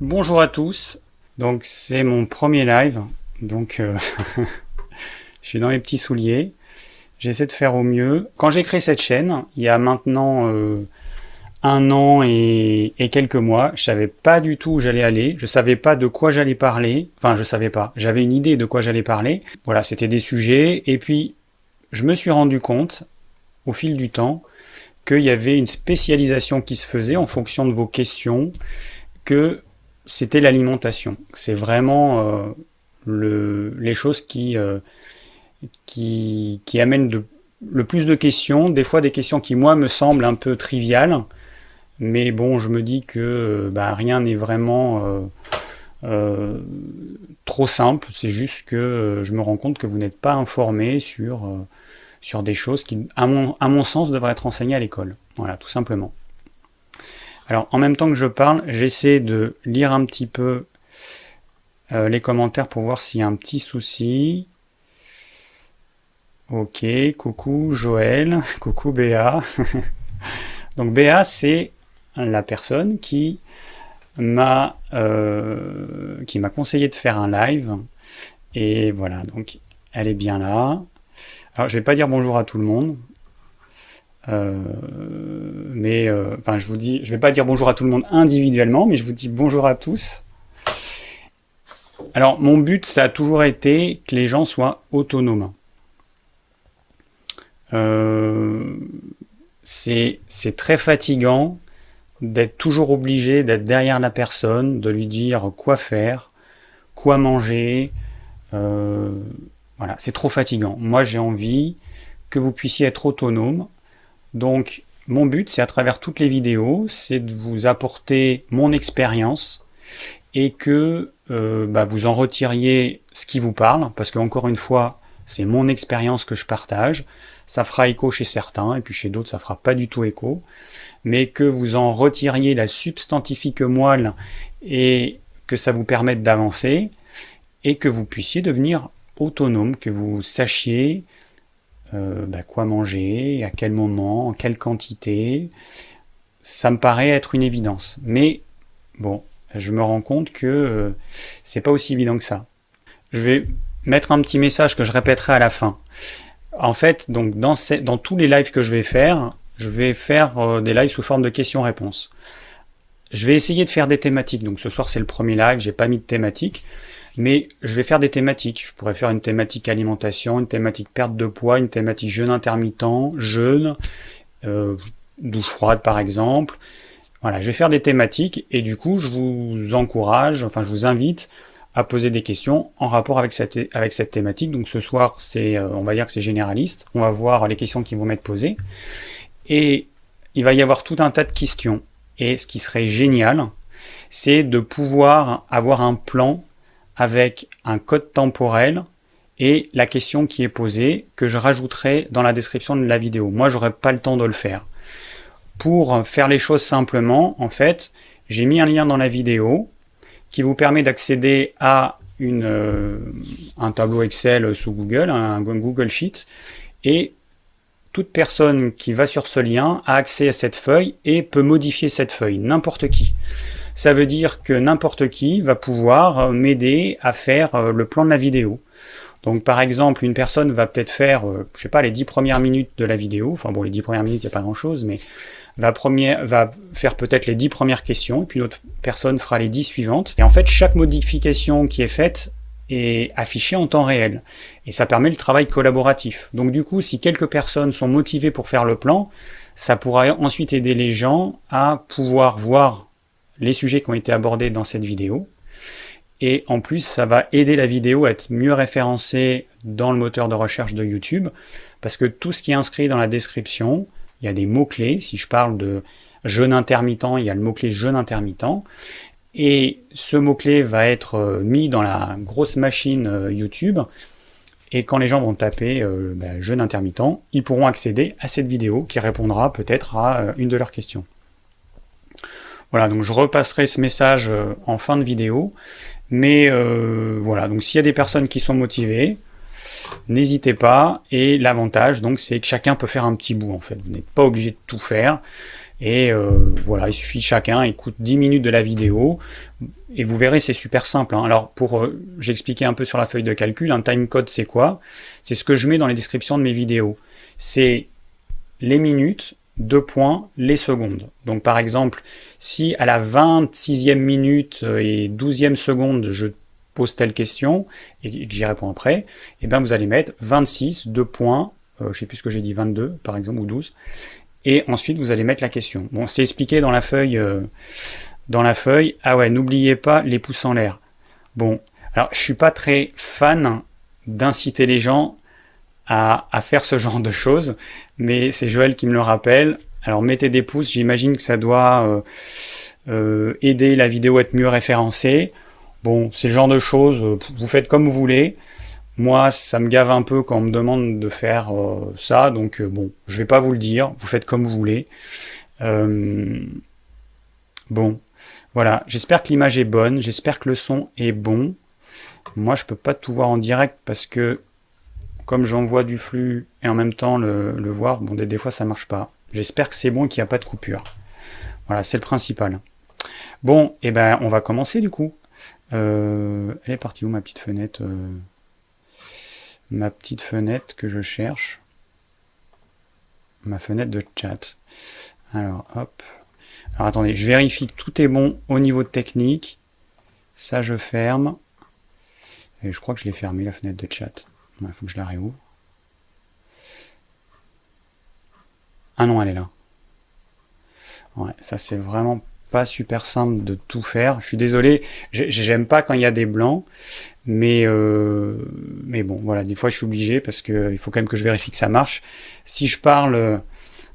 Bonjour à tous. Donc c'est mon premier live. Donc euh, je suis dans les petits souliers. J'essaie de faire au mieux. Quand j'ai créé cette chaîne, il y a maintenant euh, un an et, quelques mois, je savais pas du tout où j'allais aller. Je savais pas de quoi j'allais parler. Enfin, je savais pas. J'avais une idée de quoi j'allais parler. Voilà, c'était des sujets. Et puis, je me suis rendu compte, au fil du temps, qu'il y avait une spécialisation qui se faisait en fonction de vos questions, que c'était l'alimentation. C'est vraiment euh, le, les choses qui, euh, qui, amènent le plus de questions, des fois des questions qui, moi, me semblent un peu triviales, mais bon, je me dis que bah, rien n'est vraiment euh, trop simple, c'est juste que je me rends compte que vous n'êtes pas informé sur, sur des choses qui, à mon, à mon sens, devraient être enseignées à l'école. Voilà, tout simplement. Alors en même temps que je parle, j'essaie de lire un petit peu euh, les commentaires pour voir s'il y a un petit souci. Ok, coucou Joël, coucou Béa. donc Béa, c'est la personne qui m'a euh, qui m'a conseillé de faire un live. Et voilà, donc elle est bien là. Alors je vais pas dire bonjour à tout le monde, euh, mais euh, enfin, je vous dis, je vais pas dire bonjour à tout le monde individuellement, mais je vous dis bonjour à tous. Alors, mon but, ça a toujours été que les gens soient autonomes. Euh, c'est très fatigant d'être toujours obligé d'être derrière la personne, de lui dire quoi faire, quoi manger. voilà, c'est trop fatigant. Moi, j'ai envie que vous puissiez être autonome donc, mon but, c'est à travers toutes les vidéos, c'est de vous apporter mon expérience et que euh, bah, vous en retiriez ce qui vous parle, parce que encore une fois, c'est mon expérience que je partage. Ça fera écho chez certains, et puis chez d'autres, ça fera pas du tout écho. Mais que vous en retiriez la substantifique moelle et que ça vous permette d'avancer, et que vous puissiez devenir autonome, que vous sachiez euh, bah, quoi manger, à quel moment, en quelle quantité. Ça me paraît être une évidence. Mais bon, je me rends compte que euh, c'est pas aussi évident que ça. Je vais mettre un petit message que je répéterai à la fin. En fait, donc dans, tous les lives que je vais faire, je vais faire euh, des lives sous forme de questions-réponses. Je vais essayer de faire des thématiques. Donc ce soir c'est le premier live, j'ai pas mis de thématique. Mais je vais faire des thématiques. Je pourrais faire une thématique alimentation, une thématique perte de poids, une thématique jeûne intermittent, jeûne, euh, douche froide par exemple. Voilà, je vais faire des thématiques et du coup, je vous encourage, enfin, je vous invite à poser des questions en rapport avec cette, thématique. Donc ce soir, euh, on va dire que c'est généraliste. On va voir les questions qui vont m'être posées. Et il va y avoir tout un tas de questions. Et ce qui serait génial, c'est de pouvoir avoir un plan avec un code temporel et la question qui est posée que je rajouterai dans la description de la vidéo. Moi, j'aurais pas le temps de le faire. Pour faire les choses simplement, en fait, j'ai mis un lien dans la vidéo qui vous permet d'accéder à une, euh, un tableau Excel sous Google, un Google Sheet, et toute personne qui va sur ce lien a accès à cette feuille et peut modifier cette feuille, n'importe qui ça veut dire que n'importe qui va pouvoir euh, m'aider à faire euh, le plan de la vidéo. Donc par exemple, une personne va peut-être faire, euh, je sais pas, les dix premières minutes de la vidéo. Enfin bon, les dix premières minutes, il n'y a pas grand-chose, mais va, va faire peut-être les dix premières questions, puis une autre personne fera les dix suivantes. Et en fait, chaque modification qui est faite est affichée en temps réel. Et ça permet le travail collaboratif. Donc du coup, si quelques personnes sont motivées pour faire le plan, ça pourra ensuite aider les gens à pouvoir voir les sujets qui ont été abordés dans cette vidéo. Et en plus, ça va aider la vidéo à être mieux référencée dans le moteur de recherche de YouTube, parce que tout ce qui est inscrit dans la description, il y a des mots-clés. Si je parle de jeûne intermittent, il y a le mot-clé jeûne intermittent. Et ce mot-clé va être euh, mis dans la grosse machine euh, YouTube. Et quand les gens vont taper euh, bah, jeûne intermittent, ils pourront accéder à cette vidéo qui répondra peut-être à une de leurs questions. Voilà, donc je repasserai ce message euh, en fin de vidéo. Mais euh, voilà, donc s'il y a des personnes qui sont motivées, n'hésitez pas. Et l'avantage, donc, c'est que chacun peut faire un petit bout en fait. Vous n'êtes pas obligé de tout faire. Et euh, voilà, il suffit chacun écoute 10 minutes de la vidéo et vous verrez, c'est super simple. Hein. Alors pour, euh, j'ai expliqué un peu sur la feuille de calcul, un timecode c'est quoi? C'est ce que je mets dans les descriptions de mes vidéos. C'est les minutes, deux points, les secondes. Donc par exemple, si à la 26e minute euh, et 12e seconde, je pose telle question et que j'y réponds après, et eh bien vous allez mettre 26, deux points, euh, je sais plus ce que j'ai dit, 22 par exemple, ou 12, et ensuite vous allez mettre la question. Bon, c'est expliqué dans la feuille, euh, dans la feuille. Ah ouais, n'oubliez pas les pouces en l'air. Bon, alors je suis pas très fan d'inciter les gens à, faire ce genre de choses, mais c'est Joël qui me le rappelle. Alors mettez des pouces, j'imagine que ça doit euh, euh, aider la vidéo à être mieux référencée. Bon, c'est le genre de choses, euh, vous faites comme vous voulez. Moi, ça me gave un peu quand on me demande de faire ça, donc bon, je vais pas vous le dire, vous faites comme vous voulez. bon, voilà, j'espère que l'image est bonne, j'espère que le son est bon. Moi, je peux pas tout voir en direct parce que comme j'envoie du flux et en même temps le, voir, bon, des, fois ça marche pas. J'espère que c'est bon et qu'il n'y a pas de coupure. Voilà, c'est le principal. Bon, et eh ben on va commencer du coup. Euh, elle est partie où ma petite fenêtre euh, Ma petite fenêtre que je cherche? Ma fenêtre de chat. Alors, hop. Alors attendez, je vérifie que tout est bon au niveau technique. Ça, je ferme. Et je crois que je l'ai fermé, la fenêtre de chat. Il faut que je la réouvre. Ah non, elle est là. Ouais, ça c'est vraiment pas super simple de tout faire. Je suis désolé, j'aime pas quand il y a des blancs, mais euh, mais bon, voilà, des fois je suis obligé parce que il faut quand même que je vérifie que ça marche. Si je parle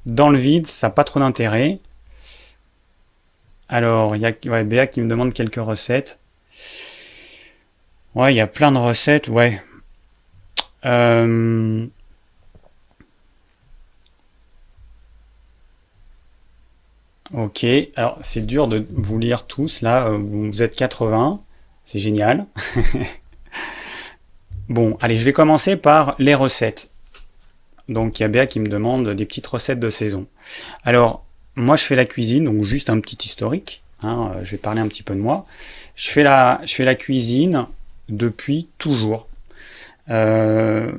dans le vide, ça n'a pas trop d'intérêt. Alors, il y a ouais, Béa qui me demande quelques recettes. Ouais, il y a plein de recettes, ouais. Euh, ok, alors c'est dur de vous lire tous, là, euh, vous êtes 80, c'est génial. bon, allez, je vais commencer par les recettes. Donc il y a Béa qui me demande des petites recettes de saison. Alors, moi je fais la cuisine, donc juste un petit historique. Hein, euh, je vais parler un petit peu de moi. Je fais la, je fais la cuisine depuis toujours. Euh,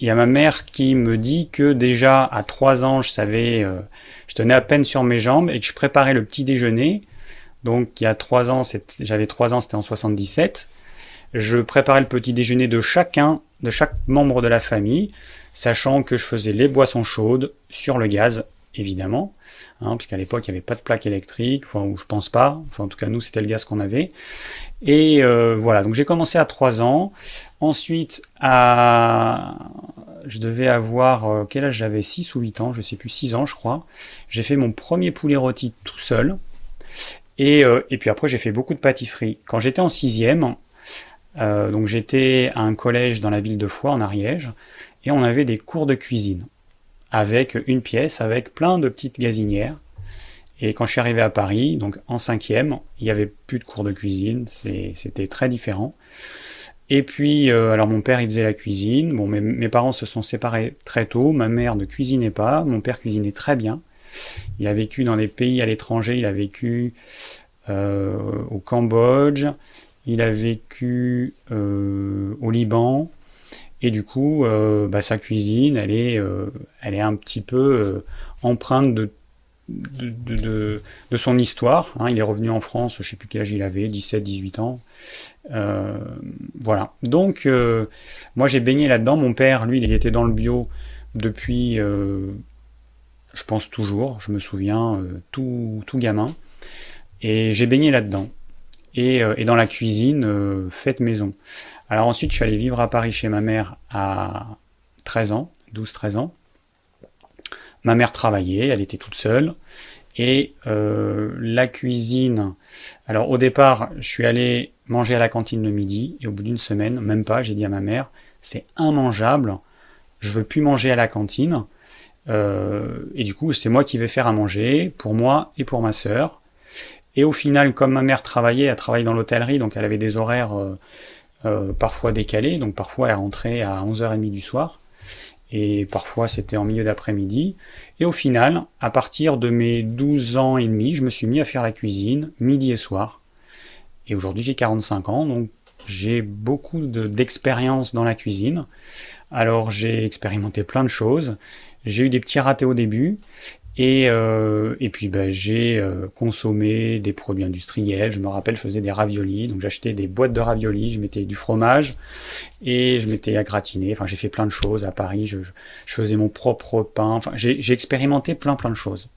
il y a ma mère qui me dit que déjà à 3 ans, je savais, euh, je tenais à peine sur mes jambes et que je préparais le petit déjeuner. Donc il y a 3 ans, j'avais 3 ans, c'était en 77. Je préparais le petit déjeuner de chacun, de chaque membre de la famille, sachant que je faisais les boissons chaudes sur le gaz, évidemment hein, puisqu'à l'époque il n'y avait pas de plaque électrique, enfin ou je pense pas, enfin en tout cas nous c'était le gaz qu'on avait. Et euh, voilà, donc j'ai commencé à 3 ans. Ensuite, à... je devais avoir, euh, quel âge j'avais? 6 ou 8 ans, je sais plus, 6 ans je crois. J'ai fait mon premier poulet rôti tout seul. Et, euh, puis après j'ai fait beaucoup de pâtisserie. Quand j'étais en sixième, euh, donc j'étais à un collège dans la ville de Foix en Ariège, et on avait des cours de cuisine avec une pièce avec plein de petites gazinières. Et quand je suis arrivé à Paris, donc en cinquième, il n'y avait plus de cours de cuisine, c'était très différent. Et puis, euh, alors mon père il faisait la cuisine, bon mes, mes, parents se sont séparés très tôt, ma mère ne cuisinait pas, mon père cuisinait très bien. Il a vécu dans des pays à l'étranger, il a vécu euh, au Cambodge, il a vécu euh, au Liban, et du coup, bah, sa cuisine, elle est, elle est un petit peu empreinte de, de, son histoire. Hein. Il est revenu en France, je ne sais plus quel âge il avait, 17, 18 ans. voilà. Donc, moi, j'ai baigné là-dedans. Mon père, lui, il était dans le bio depuis, je pense toujours, je me souviens, tout, tout gamin. Et j'ai baigné là-dedans. Et, et, dans la cuisine, faite maison. Alors ensuite, je suis allé vivre à Paris chez ma mère à 13 ans, 12-13 ans. Ma mère travaillait, elle était toute seule. Et euh, la cuisine, alors au départ, je suis allé manger à la cantine le midi, et au bout d'une semaine, même pas, j'ai dit à ma mère, c'est immangeable, je veux plus manger à la cantine. Euh, et du coup, c'est moi qui vais faire à manger, pour moi et pour ma sœur. Et au final, comme ma mère travaillait, elle travaillait dans l'hôtellerie, donc elle avait des horaires euh, parfois décalé, donc parfois elle rentrait à 11h30 du soir. Et parfois c'était en milieu d'après-midi. Et au final, à partir de mes 12 ans et demi, je me suis mis à faire la cuisine midi et soir. Et aujourd'hui j'ai 45 ans, donc j'ai beaucoup d'expérience dans la cuisine. Alors j'ai expérimenté plein de choses. J'ai eu des petits ratés au début. Et, euh, et puis ben, j'ai euh, consommé des produits industriels. Je me rappelle, je faisais des raviolis. Donc j'achetais des boîtes de raviolis, je mettais du fromage et je mettais à gratiner. Enfin, j'ai fait plein de choses à Paris. Je, je, faisais mon propre pain. Enfin, j'ai expérimenté plein plein de choses.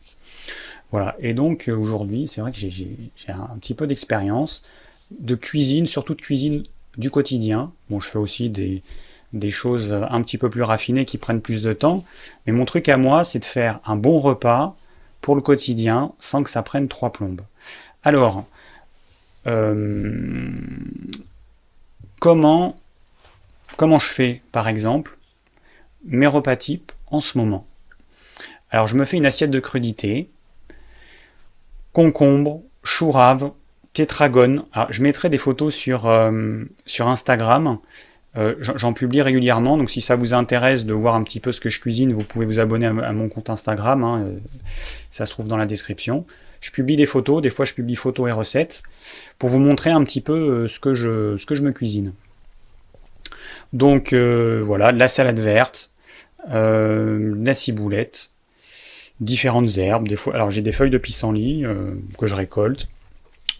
Voilà. Et donc aujourd'hui, c'est vrai que j'ai un petit peu d'expérience de cuisine, surtout de cuisine du quotidien. Bon, je fais aussi des, des choses un petit peu plus raffinées qui prennent plus de temps. Mais mon truc à moi, c'est de faire un bon repas pour le quotidien sans que ça prenne trois plombes. Alors, euh, comment, comment je fais, par exemple, mes repas types en ce moment? Alors, je me fais une assiette de crudité, concombre, chou rave, tétragone. Alors, je mettrai des photos sur, euh, sur Instagram. Euh, j'en publie régulièrement, donc si ça vous intéresse de voir un petit peu ce que je cuisine, vous pouvez vous abonner à, mon compte Instagram, hein, euh, ça se trouve dans la description. Je publie des photos, des fois je publie photos et recettes, pour vous montrer un petit peu euh, ce, que je, ce que je me cuisine. Donc voilà, de la salade verte, de la ciboulette, différentes herbes, des fois, alors j'ai des feuilles de pissenlit que je récolte,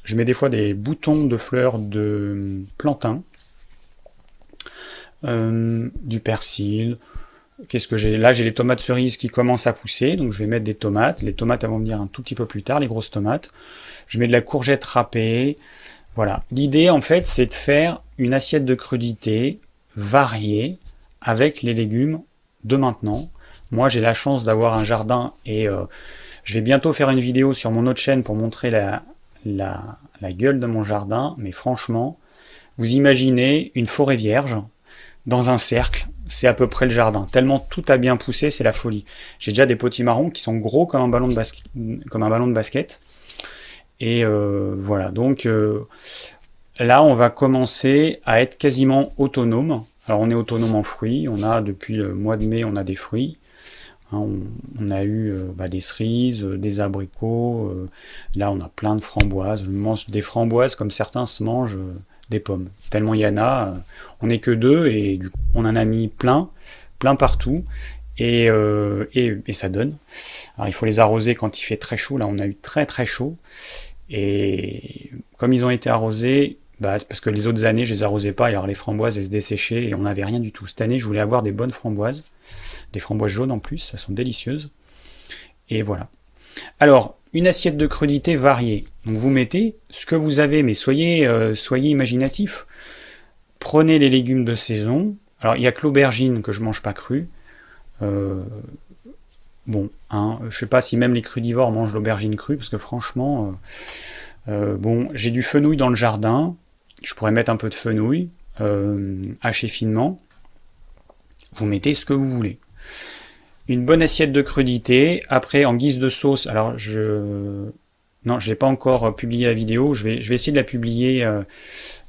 je mets des fois des boutons de fleurs de plantain, euh, du persil. Qu'est-ce que j'ai? Là, j'ai les tomates cerises qui commencent à pousser, donc je vais mettre des tomates. Les tomates elles vont venir un tout petit peu plus tard, les grosses tomates. Je mets de la courgette râpée. Voilà. L'idée, en fait, c'est de faire une assiette de crudité variée avec les légumes de maintenant. Moi, j'ai la chance d'avoir un jardin et euh, je vais bientôt faire une vidéo sur mon autre chaîne pour montrer la, la, la gueule de mon jardin. Mais franchement, vous imaginez une forêt vierge dans un cercle, c'est à peu près le jardin. Tellement tout a bien poussé, c'est la folie. J'ai déjà des potimarrons qui sont gros comme un ballon de, basket. Et euh, voilà, donc euh, là, on va commencer à être quasiment autonome. Alors, on est autonome en fruits. On a depuis le mois de mai, on a des fruits. Hein, on, a eu euh, bah, des cerises, des abricots. là, on a plein de framboises. Je mange des framboises comme certains se mangent des pommes. Tellement il y en a, euh, on n'est que deux et du coup, on en a mis plein, plein partout. Euh, et, et, ça donne. Alors il faut les arroser quand il fait très chaud. Là, on a eu très très chaud. Et comme ils ont été arrosés, bah, parce que les autres années, je les arrosais pas. Alors les framboises, elles se desséchaient et on n'avait rien du tout. Cette année, je voulais avoir des bonnes framboises. Des framboises jaunes en plus, ça sont délicieuses. Et voilà. Alors, une assiette de crudité variée. Donc vous mettez ce que vous avez, mais soyez, euh, soyez imaginatif. Prenez les légumes de saison. Alors il y a que l'aubergine que je mange pas cru. Euh, bon, hein, je sais pas si même les crudivores mangent l'aubergine crue, parce que franchement, euh, bon, j'ai du fenouil dans le jardin. Je pourrais mettre un peu de fenouil, haché finement. Vous mettez ce que vous voulez une bonne assiette de crudité. Après, en guise de sauce, alors je... Non, je n'ai pas encore publié la vidéo. Je vais, essayer de la publier euh,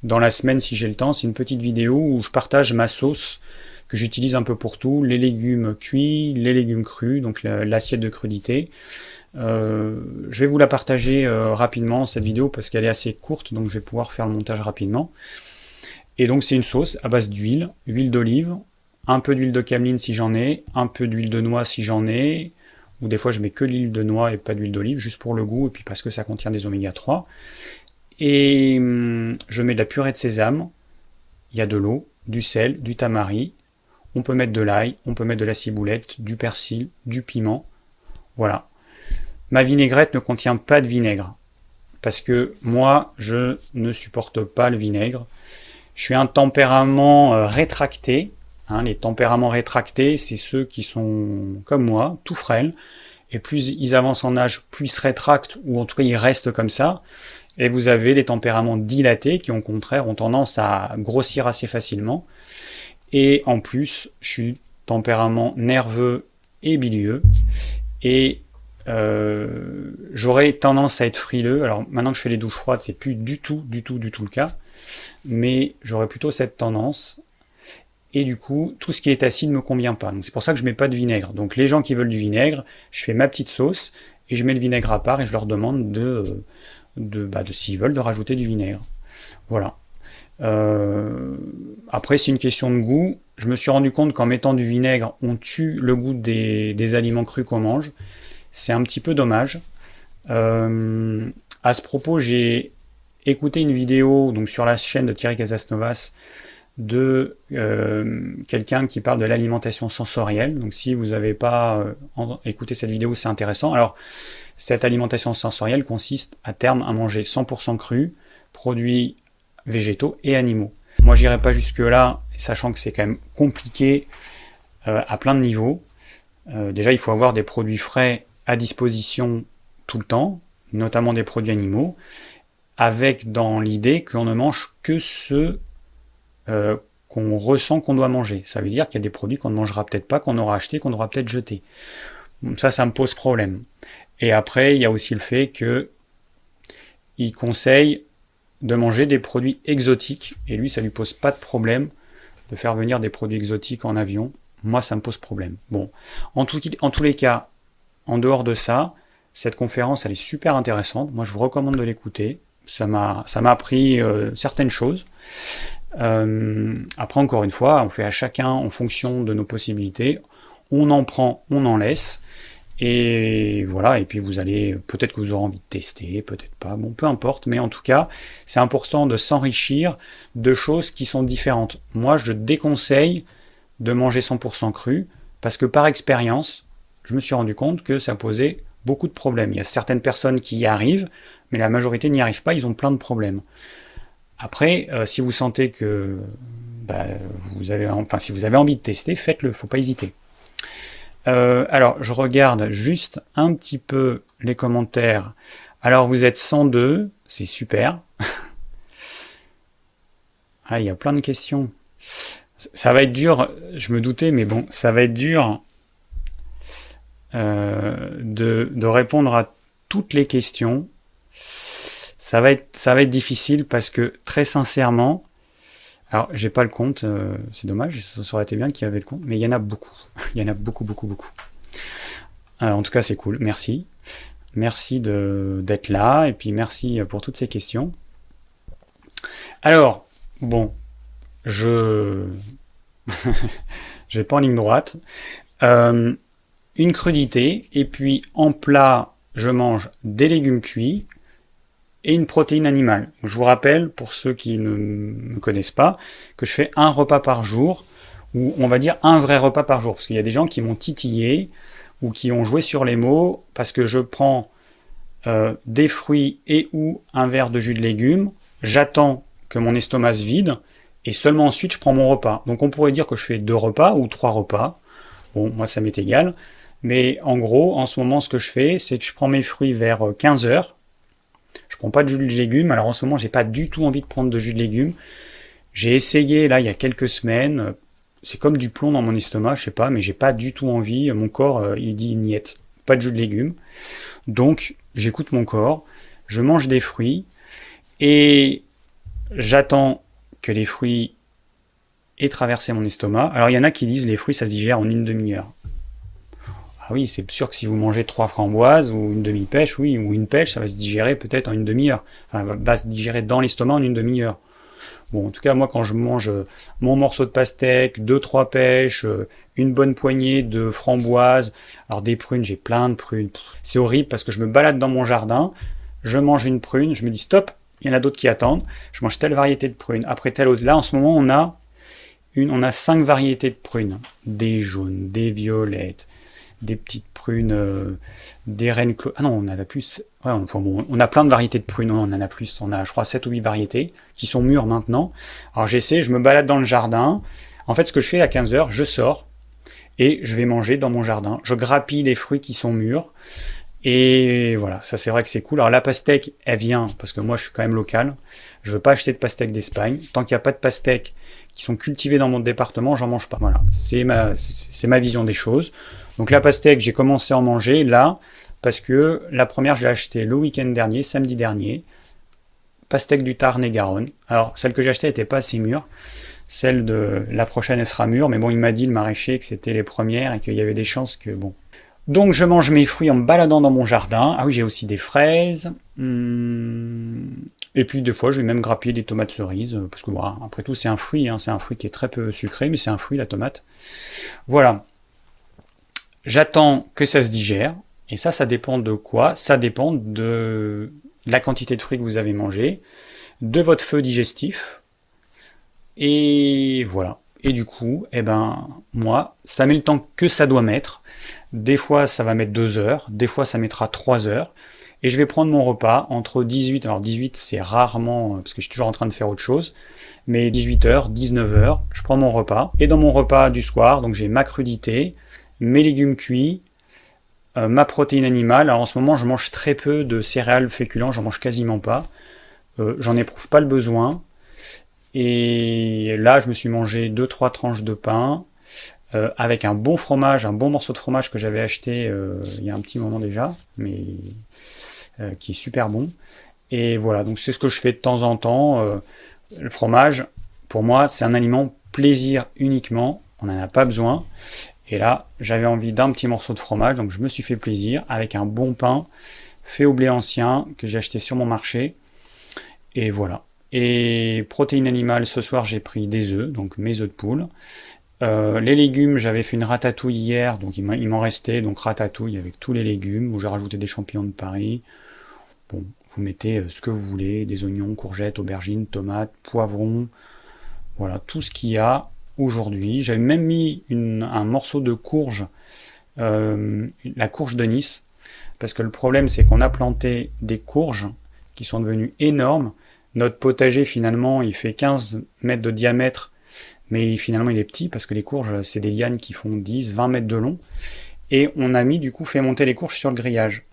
dans la semaine si j'ai le temps. C'est une petite vidéo où je partage ma sauce que j'utilise un peu pour tout. Les légumes cuits, les légumes crus, donc l'assiette de crudité. Euh, je vais vous la partager euh, rapidement, cette vidéo, parce qu'elle est assez courte, donc je vais pouvoir faire le montage rapidement. Et donc c'est une sauce à base d'huile, huile d'olive, un peu d'huile de cameline si j'en ai, un peu d'huile de noix si j'en ai, ou des fois je mets que l'huile de noix et pas d'huile d'olive, juste pour le goût, et puis parce que ça contient des oméga 3. Et hum, je mets de la purée de sésame, il y a de l'eau, du sel, du tamari, on peut mettre de l'ail, on peut mettre de la ciboulette, du persil, du piment, voilà. Ma vinaigrette ne contient pas de vinaigre, parce que moi, je ne supporte pas le vinaigre. Je suis un tempérament euh, rétracté, Hein, les tempéraments rétractés, c'est ceux qui sont comme moi, tout frêles, et plus ils avancent en âge, plus ils se rétractent, ou en tout cas ils restent comme ça. Et vous avez les tempéraments dilatés qui, au contraire, ont tendance à grossir assez facilement. Et en plus, je suis tempérament nerveux et bilieux. Et euh, j'aurais tendance à être frileux. Alors maintenant que je fais les douches froides, c'est plus du tout, du tout, du tout le cas. Mais j'aurais plutôt cette tendance et du coup, tout ce qui est acide ne me convient pas. C'est pour ça que je mets pas de vinaigre. Donc les gens qui veulent du vinaigre, je fais ma petite sauce et je mets le vinaigre à part et je leur demande de, de, bah, de s'ils veulent de rajouter du vinaigre. Voilà. Euh, après, c'est une question de goût. Je me suis rendu compte qu'en mettant du vinaigre, on tue le goût des, aliments crus qu'on mange. C'est un petit peu dommage. Euh, à ce propos, j'ai écouté une vidéo sur la chaîne de Thierry Casasnovas de euh, quelqu'un qui parle de l'alimentation sensorielle. Donc si vous n'avez pas écouté cette vidéo, c'est intéressant. Alors cette alimentation sensorielle consiste à terme à manger 100% cru, produits végétaux et animaux. Moi, j'irai pas jusque-là, sachant que c'est quand même compliqué euh, à plein de niveaux. Euh, déjà, il faut avoir des produits frais à disposition tout le temps, notamment des produits animaux, avec dans l'idée qu'on ne mange que ceux euh, qu'on ressent qu'on doit manger. Ça veut dire qu'il y a des produits qu'on ne mangera peut-être pas, qu'on aura acheté, qu'on aura peut-être jeté. Ça, ça me pose problème. Et après, il y a aussi le fait que il conseille de manger des produits exotiques. Et lui, ça lui pose pas de problème de faire venir des produits exotiques en avion. Moi, ça me pose problème. Bon, en, tous les cas, en dehors de ça, cette conférence, elle est super intéressante. Moi, je vous recommande de l'écouter. Ça m'a, ça m'a appris euh, certaines choses. Euh, après, encore une fois, on fait à chacun en fonction de nos possibilités. On en prend, on en laisse. Et voilà, et puis vous allez, peut-être que vous aurez envie de tester, peut-être pas, bon, peu importe, mais en tout cas, c'est important de s'enrichir de choses qui sont différentes. Moi, je déconseille de manger 100% cru, parce que par expérience, je me suis rendu compte que ça posait beaucoup de problèmes. Il y a certaines personnes qui y arrivent, mais la majorité n'y arrive pas, ils ont plein de problèmes. Après, euh, si vous sentez que bah, vous avez, enfin, si vous avez envie de tester, faites-le, faut pas hésiter. Euh, alors, je regarde juste un petit peu les commentaires. Alors, vous êtes 102, c'est super. ah, il y a plein de questions. Ça va être dur, je me doutais, mais bon, ça va être dur euh, de, de, répondre à toutes les questions. Ça va être, difficile parce que très sincèrement, alors, j'ai pas le compte, euh, c'est dommage, ça aurait été bien qu'il y avait le compte, mais il y en a beaucoup. il y en a beaucoup, beaucoup, beaucoup. Euh, en tout cas, c'est cool, merci. Merci d'être là, et puis merci pour toutes ces questions. Alors, bon, je... je vais pas en ligne droite. Euh, une crudité, et puis en plat, je mange des légumes cuits, et une protéine animale. Je vous rappelle, pour ceux qui ne me connaissent pas, que je fais un repas par jour, ou on va dire un vrai repas par jour, parce qu'il y a des gens qui m'ont titillé, ou qui ont joué sur les mots, parce que je prends euh, des fruits et ou un verre de jus de légumes, j'attends que mon estomac se vide, et seulement ensuite je prends mon repas. Donc on pourrait dire que je fais deux repas ou trois repas. Bon, moi ça m'est égal. Mais en gros, en ce moment, ce que je fais, c'est que je prends mes fruits vers 15 heures, je prends pas de jus de légumes. Alors en ce moment, j'ai pas du tout envie de prendre de jus de légumes. J'ai essayé là il y a quelques semaines. C'est comme du plomb dans mon estomac, je sais pas, mais j'ai pas du tout envie. Mon corps, euh, il dit niet, pas de jus de légumes. Donc j'écoute mon corps, je mange des fruits et j'attends que les fruits aient traversé mon estomac. Alors il y en a qui disent les fruits ça se digère en une demi-heure. Ah oui, c'est sûr que si vous mangez trois framboises ou une demi-pêche, oui, ou une pêche, ça va se digérer peut-être en une demi-heure. Enfin, va, se digérer dans l'estomac en une demi-heure. Bon, en tout cas, moi, quand je mange euh, mon morceau de pastèque, deux, trois pêches, euh, une bonne poignée de framboises, alors des prunes, j'ai plein de prunes. C'est horrible parce que je me balade dans mon jardin, je mange une prune, je me dis stop, il y en a d'autres qui attendent, je mange telle variété de prunes, après telle autre. Là, en ce moment, on a une, on a cinq variétés de prunes. Des jaunes, des violettes, des petites prunes, euh, des reines. Ah non, on a bon, on a plein de variétés de prunes, on en a plus. On a, je crois, 7 ou 8 variétés qui sont mûres maintenant. Alors j'essaie, je me balade dans le jardin. En fait, ce que je fais à 15 heures, je sors et je vais manger dans mon jardin. Je grappille les fruits qui sont mûrs. Et voilà, ça c'est vrai que c'est cool. Alors la pastèque, elle vient, parce que moi je suis quand même local, je veux pas acheter de pastèque d'Espagne. Tant qu'il n'y a pas de pastèque qui sont cultivées dans mon département, j'en mange pas. Voilà, c'est ma vision des choses. Donc la pastèque, j'ai commencé à en manger là, parce que la première, je l'ai achetée le week-end dernier, samedi dernier. Pastèque du Tarn et Garonne. Alors, celle que j'ai achetée n'était pas assez mûre. Celle de la prochaine, elle sera mûre. Mais bon, il m'a dit, le maraîcher, que c'était les premières et qu'il y avait des chances que, bon. Donc, je mange mes fruits en me baladant dans mon jardin. Ah oui, j'ai aussi des fraises. Hmm. Et puis, des fois, je vais même grappiller des tomates cerises. Parce que, voilà, après tout, c'est un fruit. Hein. C'est un fruit qui est très peu sucré, mais c'est un fruit, la tomate. Voilà. J'attends que ça se digère. Et ça, ça dépend de quoi? Ça dépend de la quantité de fruits que vous avez mangé, de votre feu digestif, et voilà. Et du coup, eh ben, moi, ça met le temps que ça doit mettre. Des fois, ça va mettre 2 heures, des fois, ça mettra 3 heures. Et je vais prendre mon repas entre 18, alors 18, c'est rarement, parce que je suis toujours en train de faire autre chose, mais 18h, 19h, je prends mon repas. Et dans mon repas du soir, donc j'ai ma crudité, mes légumes cuits, euh, ma protéine animale. Alors en ce moment, je mange très peu de céréales féculents, j'en mange quasiment pas. Euh, j'en éprouve pas le besoin. Et là, je me suis mangé 2-3 tranches de pain euh, avec un bon fromage, un bon morceau de fromage que j'avais acheté il y a un petit moment déjà, mais qui est super bon. Et voilà, donc c'est ce que je fais de temps en temps. le fromage, pour moi, c'est un aliment plaisir uniquement. On n'en a pas besoin. Et là, j'avais envie d'un petit morceau de fromage, donc je me suis fait plaisir avec un bon pain fait au blé ancien que j'ai acheté sur mon marché. Et voilà. Et protéines animales, ce soir j'ai pris des œufs, donc mes œufs de poule. Euh, les légumes, j'avais fait une ratatouille hier, donc il m'en restait, donc ratatouille avec tous les légumes, où j'ai rajouté des champignons de Paris. Bon, vous mettez euh, ce que vous voulez, des oignons, courgettes, aubergines, tomates, poivrons, voilà, tout ce qu'il y a aujourd'hui. J'avais même mis un morceau de courge, euh, la courge de Nice, parce que le problème c'est qu'on a planté des courges qui sont devenues énormes, notre potager, finalement, il fait 15 mètres de diamètre, mais finalement, il est petit parce que les courges, c'est des lianes qui font 10, 20 mètres de long. Et on a mis, du coup, fait monter les courges sur le grillage.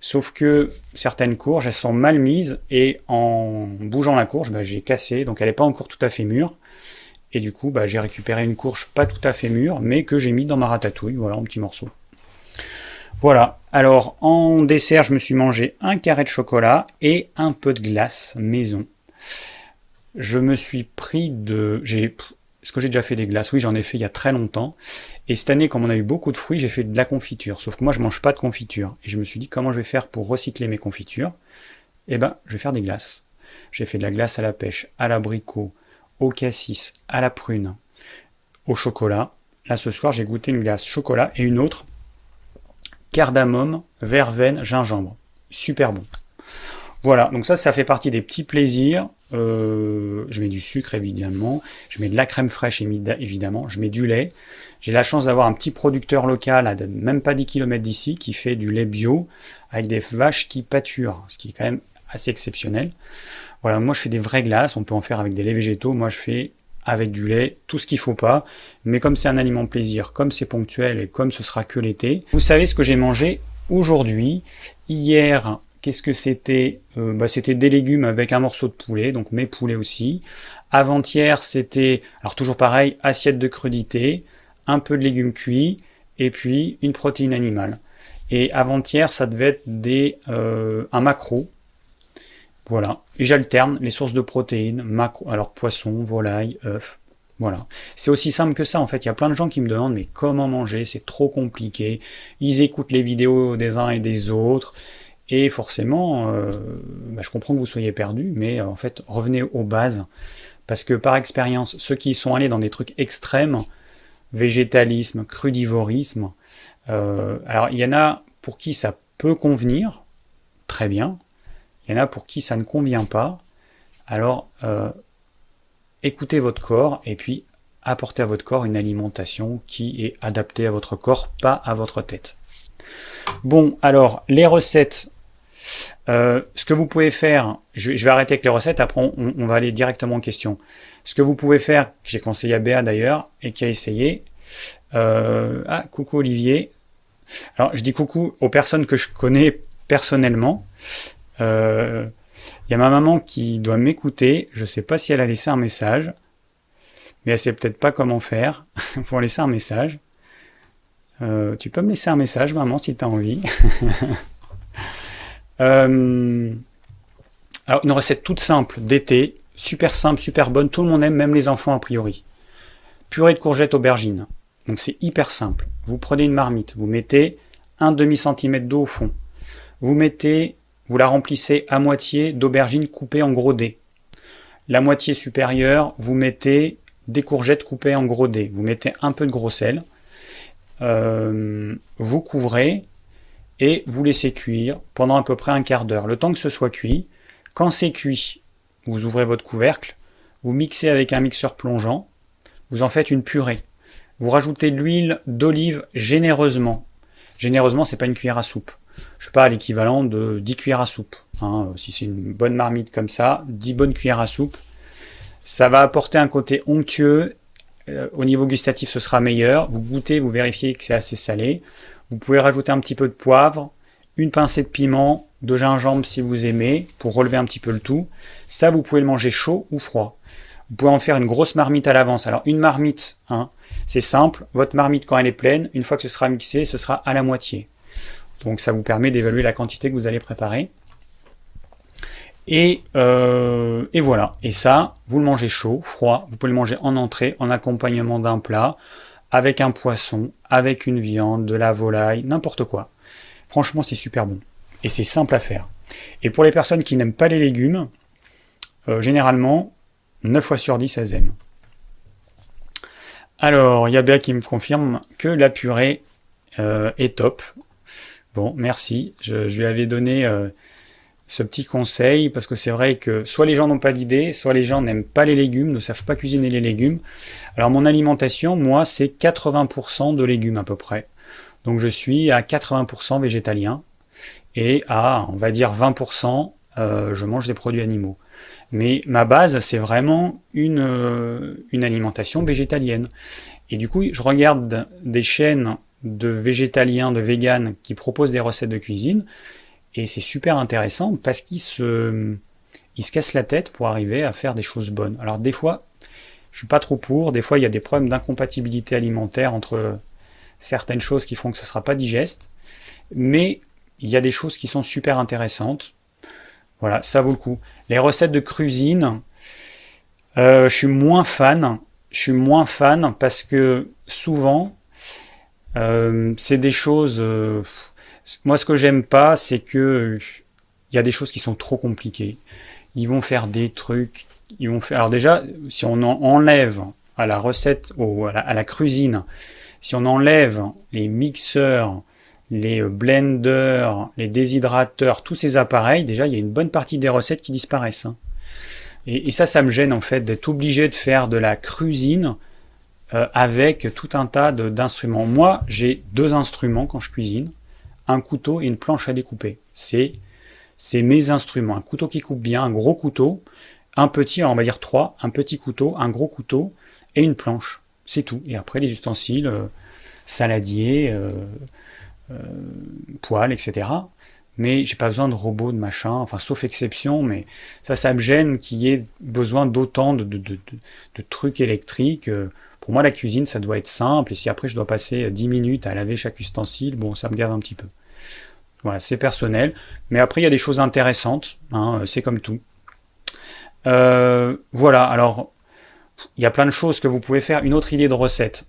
Sauf que certaines courges, elles sont mal mises et en bougeant la courge, bah, j'ai cassé, donc elle n'est pas encore tout à fait mûre. Et du coup, bah, j'ai récupéré une courge pas tout à fait mûre, mais que j'ai mis dans ma ratatouille, voilà, en petits morceaux. Voilà. Alors, en dessert, je me suis mangé un carré de chocolat et un peu de glace maison. Je me suis pris de... Est-ce que j'ai déjà fait des glaces? Oui, j'en ai fait il y a très longtemps. Et cette année, comme on a eu beaucoup de fruits, j'ai fait de la confiture. Sauf que moi, je mange pas de confiture. Et je me suis dit, comment je vais faire pour recycler mes confitures? Eh ben, je vais faire des glaces. J'ai fait de la glace à la pêche, à l'abricot, au cassis, à la prune, au chocolat. Là, ce soir, j'ai goûté une glace chocolat et une autre cardamome, verveine, gingembre. Super bon. Voilà, donc ça, ça fait partie des petits plaisirs. Euh, je mets du sucre évidemment, je mets de la crème fraîche évidemment, je mets du lait. J'ai la chance d'avoir un petit producteur local à même pas 10 km d'ici qui fait du lait bio avec des vaches qui pâturent, ce qui est quand même assez exceptionnel. Voilà, moi je fais des vraies glaces, on peut en faire avec des laits végétaux. Moi je fais avec du lait, tout ce qu'il faut pas. Mais comme c'est un aliment plaisir, comme c'est ponctuel et comme ce sera que l'été, vous savez ce que j'ai mangé aujourd'hui? Hier, qu'est-ce que c'était? Euh, bah, C'était des légumes avec un morceau de poulet, donc mes poulets aussi. Avant-hier, c'était, alors toujours pareil, assiette de crudité, un peu de légumes cuits, et puis une protéine animale. Et avant-hier, ça devait être des, euh, un macro, voilà. Et j'alterne les sources de protéines, macro, alors poisson, volaille, œufs. Voilà. C'est aussi simple que ça. En fait, il y a plein de gens qui me demandent mais comment manger? C'est trop compliqué. Ils écoutent les vidéos des uns et des autres. Et forcément, euh, bah, je comprends que vous soyez perdu, mais euh, en fait, revenez aux bases. Parce que par expérience, ceux qui sont allés dans des trucs extrêmes, végétalisme, crudivorisme, euh, alors il y en a pour qui ça peut convenir, très bien, il y en a pour qui ça ne convient pas. Alors, euh, écoutez votre corps et puis apportez à votre corps une alimentation qui est adaptée à votre corps, pas à votre tête. Bon, alors, les recettes. Euh, ce que vous pouvez faire, je, vais arrêter avec les recettes, après on, va aller directement en question. Ce que vous pouvez faire, que j'ai conseillé à Béa d'ailleurs, et qui a essayé. Euh, ah, coucou Olivier. Alors, je dis coucou aux personnes que je connais personnellement. Il euh, y a ma maman qui doit m'écouter. Je ne sais pas si elle a laissé un message, mais elle sait peut-être pas comment faire pour laisser un message. Euh, tu peux me laisser un message, maman, si tu as envie. Euh, alors, une recette toute simple d'été, super simple, super bonne, tout le monde aime, même les enfants a priori. Purée de courgettes aubergines. Donc c'est hyper simple. Vous prenez une marmite, vous mettez un demi centimètre d'eau au fond. Vous mettez, vous la remplissez à moitié d'aubergines coupées en gros dés. La moitié supérieure, vous mettez des courgettes coupées en gros dés. Vous mettez un peu de gros sel. Euh, vous couvrez et vous laissez cuire pendant à peu près un quart d'heure, le temps que ce soit cuit. Quand c'est cuit, vous ouvrez votre couvercle, vous mixez avec un mixeur plongeant, vous en faites une purée. Vous rajoutez de l'huile d'olive généreusement. Généreusement, c'est pas une cuillère à soupe. Je sais pas, l'équivalent de 10 cuillères à soupe. Hein. si c'est une bonne marmite comme ça, 10 bonnes cuillères à soupe. Ça va apporter un côté onctueux. Euh, au niveau gustatif, ce sera meilleur. Vous goûtez, vous vérifiez que c'est assez salé. Vous pouvez rajouter un petit peu de poivre, une pincée de piment, de gingembre si vous aimez, pour relever un petit peu le tout. Ça, vous pouvez le manger chaud ou froid. Vous pouvez en faire une grosse marmite à l'avance. Alors une marmite, hein, c'est simple. Votre marmite, quand elle est pleine, une fois que ce sera mixé, ce sera à la moitié. Donc ça vous permet d'évaluer la quantité que vous allez préparer. Et, euh, et, voilà. Et ça, vous le mangez chaud, froid. Vous pouvez le manger en entrée, en accompagnement d'un plat avec un poisson, avec une viande, de la volaille, n'importe quoi. Franchement, c'est super bon. Et c'est simple à faire. Et pour les personnes qui n'aiment pas les légumes, euh, généralement, 9 fois sur 10, elles aiment. Alors, il y a Béa qui me confirme que la purée euh, est top. Merci. Je, lui avais donné euh, ce petit conseil parce que c'est vrai que soit les gens n'ont pas d'idée, soit les gens n'aiment pas les légumes, ne savent pas cuisiner les légumes. Alors mon alimentation, moi, c'est 80% de légumes à peu près. Donc je suis à 80% végétalien et à, on va dire, 20%, euh, je mange des produits animaux. Mais ma base, c'est vraiment une, euh, une alimentation végétalienne. Et du coup, je regarde des chaînes de végétaliens, de véganes qui proposent des recettes de cuisine et c'est super intéressant parce qu'il se, il se casse la tête pour arriver à faire des choses bonnes. Alors des fois, je suis pas trop pour, des fois il y a des problèmes d'incompatibilité alimentaire entre certaines choses qui font que ce sera pas digeste, mais il y a des choses qui sont super intéressantes. Voilà, ça vaut le coup. Les recettes de cuisine, euh, je suis moins fan. Je suis moins fan parce que souvent, euh, c'est des choses. Euh, moi, ce que j'aime pas, c'est que il y a des choses qui sont trop compliquées. Ils vont faire des trucs. Ils vont faire. Alors déjà, si on en enlève à la recette, à, la, cuisine, si on enlève les mixeurs, les blenders, les déshydrateurs, tous ces appareils, déjà, il y a une bonne partie des recettes qui disparaissent. Hein. Et, et, ça, ça me gêne en fait d'être obligé de faire de la cuisine euh, avec tout un tas d'instruments. Moi, j'ai deux instruments quand je cuisine un couteau et une planche à découper. C'est c'est mes instruments. Un couteau qui coupe bien, un gros couteau, un petit, on va dire trois, un petit couteau, un gros couteau et une planche. C'est tout. Et après les ustensiles, euh, saladiers, euh, euh, etc. Mais j'ai pas besoin de robots, de machin, enfin sauf exception, mais ça, ça me gêne qu'il y ait besoin d'autant de, de, de, de, trucs électriques. Pour moi, la cuisine, ça doit être simple, et si après je dois passer 10 minutes à laver chaque ustensile, bon, ça me gave un petit peu. Voilà, c'est personnel. Mais après, il y a des choses intéressantes. Hein, c'est comme tout. Euh, voilà, alors, il y a plein de choses que vous pouvez faire. Une autre idée de recette.